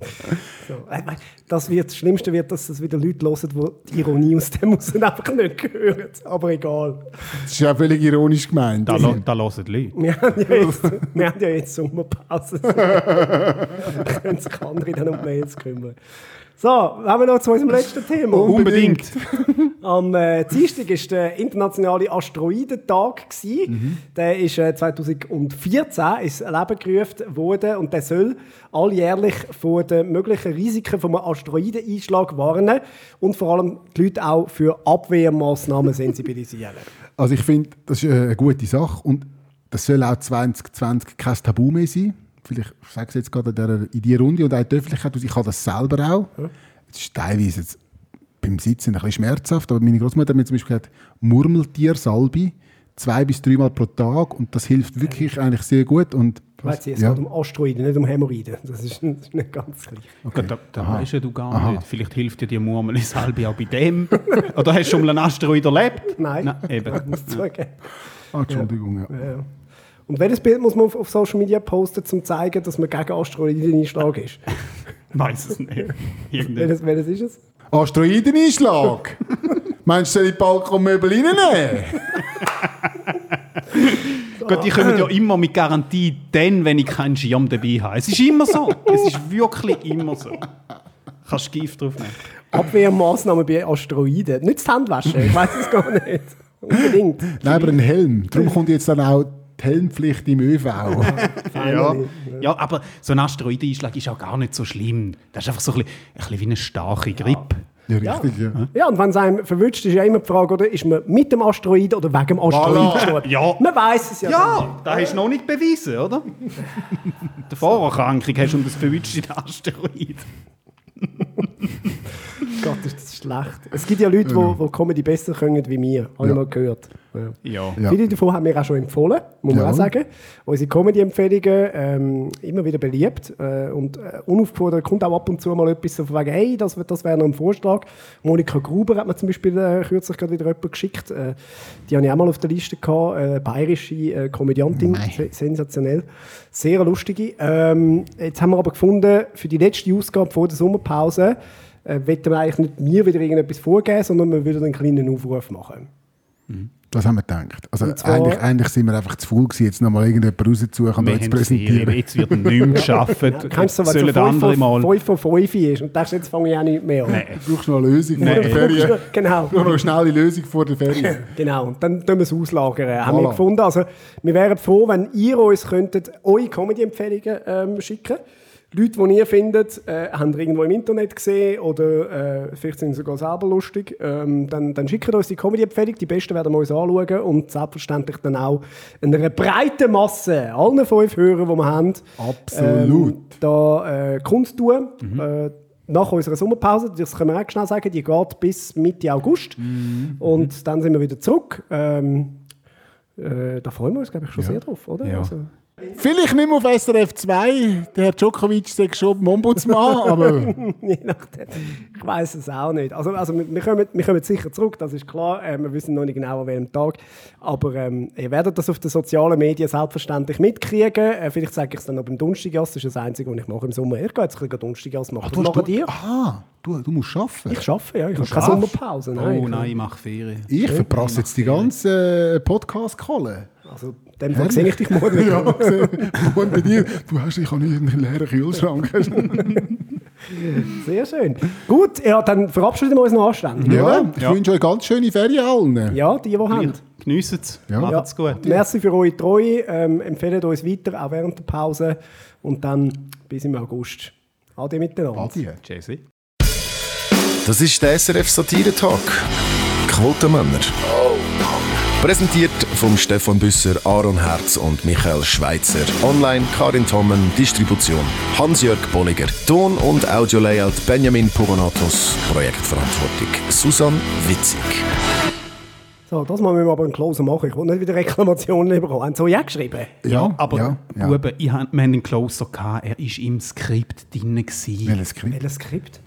*laughs* So, äh, das, wird, das Schlimmste wird, dass es wieder Leute hören, die die Ironie aus dem raus *laughs* einfach nicht hören. Aber egal. Das ist ja völlig ironisch gemeint. Da, lo- da hören die Leute. Wir haben ja jetzt, wir haben ja jetzt Sommerpause. *laughs* können sich andere dann um Mails kümmern. So, haben wir noch zu unserem letzten Thema. Unbedingt. Am äh, Dienstag war der internationale Asteroidentag. gewesen. Der ist äh, 2014 ins Leben gerufen worden und der soll alljährlich vor den möglichen Risiken vom Asteroideneinschlag warnen und vor allem die Leute auch für Abwehrmaßnahmen *laughs* sensibilisieren. Also ich finde, das ist eine gute Sache und das soll auch 2020 kein Tabu mehr sein. Vielleicht ich sage ich es jetzt gerade in dieser- in dieser Runde und auch in der Öffentlichkeit, ich habe das selber auch. Es ist teilweise jetzt beim Sitzen ein bisschen schmerzhaft, aber meine Großmutter hat mir zum Beispiel gesagt, Murmeltiersalbe zwei bis dreimal pro Tag und das hilft wirklich eigentlich sehr gut und Weißt du, es ja. geht um Asteroiden, nicht um Hämorrhoiden. Das ist, das ist nicht ganz gleich. Okay. Da, da weisst ja du gar nicht. Vielleicht hilft dir die Murmel halbe auch bei dem. Oder hast du schon mal einen Asteroid erlebt? *laughs* Nein. eben. *laughs* Muss zugeben. Ah, Entschuldigung, ja. Ja. Und welches Bild muss man auf, auf Social Media posten, um zu zeigen, dass man gegen Asteroideneinschlag ist? *laughs* Weiß es nicht. Welches, welches ist es? Asteroideneinschlag! *laughs* Meinst du, soll ich die Balkonmöbel reinnehmen? *laughs* Gut, die kommen ja immer mit Garantie dann, wenn ich keinen Schirm dabei habe. Es ist immer so. Es ist wirklich immer so. Kannst du Gift drauf nehmen. Abwehrmaßnahmen bei Asteroiden. Nicht das Handwaschen, ich weiß es gar nicht. Unbedingt. Nein, aber ein Helm. Darum kommt jetzt dann auch die Helmpflicht im ÖV. *laughs* Ja. ja, aber so ein Asteroideneinschlag ist auch gar nicht so schlimm. Das ist einfach so ein bisschen, ein bisschen wie eine starke Grippe. ja, richtig, ja. Ja, und wenn es einem verwünscht, ist ja immer die Frage, oder, ist man mit dem Asteroid oder wegen dem Asteroid gestorben? Ja. Man weiß es ja. Ja, das hast du noch nicht bewiesen, oder? Die Vorerkrankung hast du und das verwünschte Asteroid. *laughs* Gott, ist das schlecht. Es gibt ja Leute, die, die Comedy besser können wie wir. Habe ich Ja. mal gehört. Ja. Ja. Viele davon haben wir auch schon empfohlen, muss man Ja. auch sagen. Unsere Comedy-Empfehlungen ähm, immer wieder beliebt. Äh, und äh, unaufgefordert kommt auch ab und zu mal etwas so von wegen, hey, das, das wäre noch ein Vorschlag. Monika Gruber hat mir zum Beispiel äh, kürzlich gerade wieder jemand geschickt. Äh, die habe ich auch mal auf der Liste gehabt. Äh, bayerische äh, Komödiantin, se sensationell. Sehr lustige. Ähm, jetzt haben wir aber gefunden, für die letzte Ausgabe vor der Sommerpause äh, wollten wir eigentlich nicht mir wieder irgendetwas vorgeben, sondern wir würden einen kleinen Aufruf machen. Das haben wir gedacht. Also zwar- eigentlich, eigentlich sind wir einfach zu faul gewesen, jetzt nochmal irgendjemand rauszusuchen und zu präsentieren. jetzt wird nicht mehr *laughs* geschafft. Kennst du wenn Sollen es so andere 5 mal... von 5 von 5 ist und denkst, jetzt fange ich auch nicht mehr an. Nein. Du brauchst noch eine Lösung vor Nein. der Ferien. Genau. Du noch eine schnelle Lösung vor der Ferien. *laughs* Genau, und dann tun wir es auslagern, haben wir Voilà. gefunden. Also, wir wären froh, wenn ihr uns könntet eure Comedy-Empfehlungen ähm, schicken Leute, die ihr findet, äh, haben ihr irgendwo im Internet gesehen oder äh, vielleicht sind sie sogar selber lustig, ähm, dann, dann schickt uns die Comedy-Empfehlung. Die besten werden wir uns anschauen und selbstverständlich dann auch einer breiten Masse, allen fünf Hörern, die wir haben, Absolut. ähm, da äh, kundtun. Äh, nach unserer Sommerpause, das können wir auch schnell sagen, die geht bis Mitte August. Und dann sind wir wieder zurück. Ähm, äh, da freuen wir uns, glaube ich, schon sehr drauf, oder? Ja. Also, Vielleicht nicht mehr auf SRF 2. Der Herr Djokovic sagt schon Ombudsmann, aber *laughs* je nachdem. Ich weiß es auch nicht. Also, also wir, kommen, wir kommen sicher zurück, das ist klar. Äh, wir wissen noch nicht genau, an welchem Tag. Aber ähm, ihr werdet das auf den sozialen Medien selbstverständlich mitkriegen. Äh, vielleicht sage ich es dann noch beim Donnerstagjass. Das ist das Einzige, was ich mache im Sommer. Ich gehe jetzt ein bisschen Donnerstagjass machen. du, Was machen du, die? ah, du, du musst arbeiten. Ich arbeite, ja. Ich habe keine? Sommerpause. Nein, Oh ich- nein, ich mache Ferien. Ich verprasse jetzt die ganze äh, Podcast-Kohle. Also, in dem Fall sehe ich dich morgen wieder. *laughs* Ja. Und bei dir, du hast, ich habe nicht einen leeren Kühlschrank. *laughs* Sehr schön. Gut, ja, dann verabschieden wir uns noch anständig. ja, oder? ich Ja. wünsche euch ganz schöne Ferien allen. Ja, die, die haben. Geniessen es. Ja. Macht's gut. Merci für eure Treue. Ähm, empfehlt uns weiter, auch während der Pause. Und dann bis im August. Ade miteinander. Adi. Jesse. Das ist der SRF Satire Talk. Quotenmänner. Präsentiert vom Stefan Büsser, Aaron Herz und Michael Schweitzer. Online Karin Tommen, Distribution Hans-Jörg Bolliger. Ton- und Audio-Layout Benjamin Pogonatos. Projektverantwortung Susan Witzig. So, das mal müssen wir aber einen Closer machen. Ich will nicht wieder Reklamationen bekommen. Haben Sie auch geschrieben? Ja, Aber ja, ja. Buben, ich hab, wir haben einen Closer gehabt, er war im Skript drin. gewesen. Welches Skript? Welches Skript?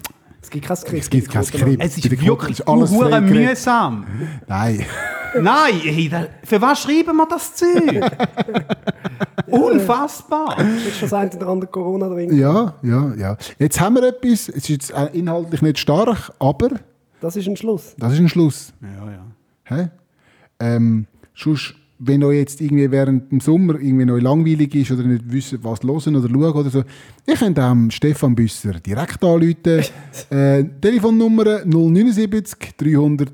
Es gibt kein Skript. Es gibt kein Skript. Es ist wirklich alles mühsam. Nein. *laughs* Nein, hey, da- für was schreiben wir das Zeug? *laughs* Unfassbar! Ist schon das eine oder andere Corona drin. Ja, ja, ja. Jetzt haben wir etwas, es ist jetzt äh, inhaltlich nicht stark, aber Das ist ein Schluss. das ist ein Schluss. Ja, ja. Hä? Ähm, sonst, wenn euch jetzt irgendwie während dem Sommer irgendwie noch langweilig ist oder nicht wissen, was hören oder schauen oder so, ihr könnt auch Stefan Büsser direkt anrufen. *laughs* äh, Telefonnummer 079 300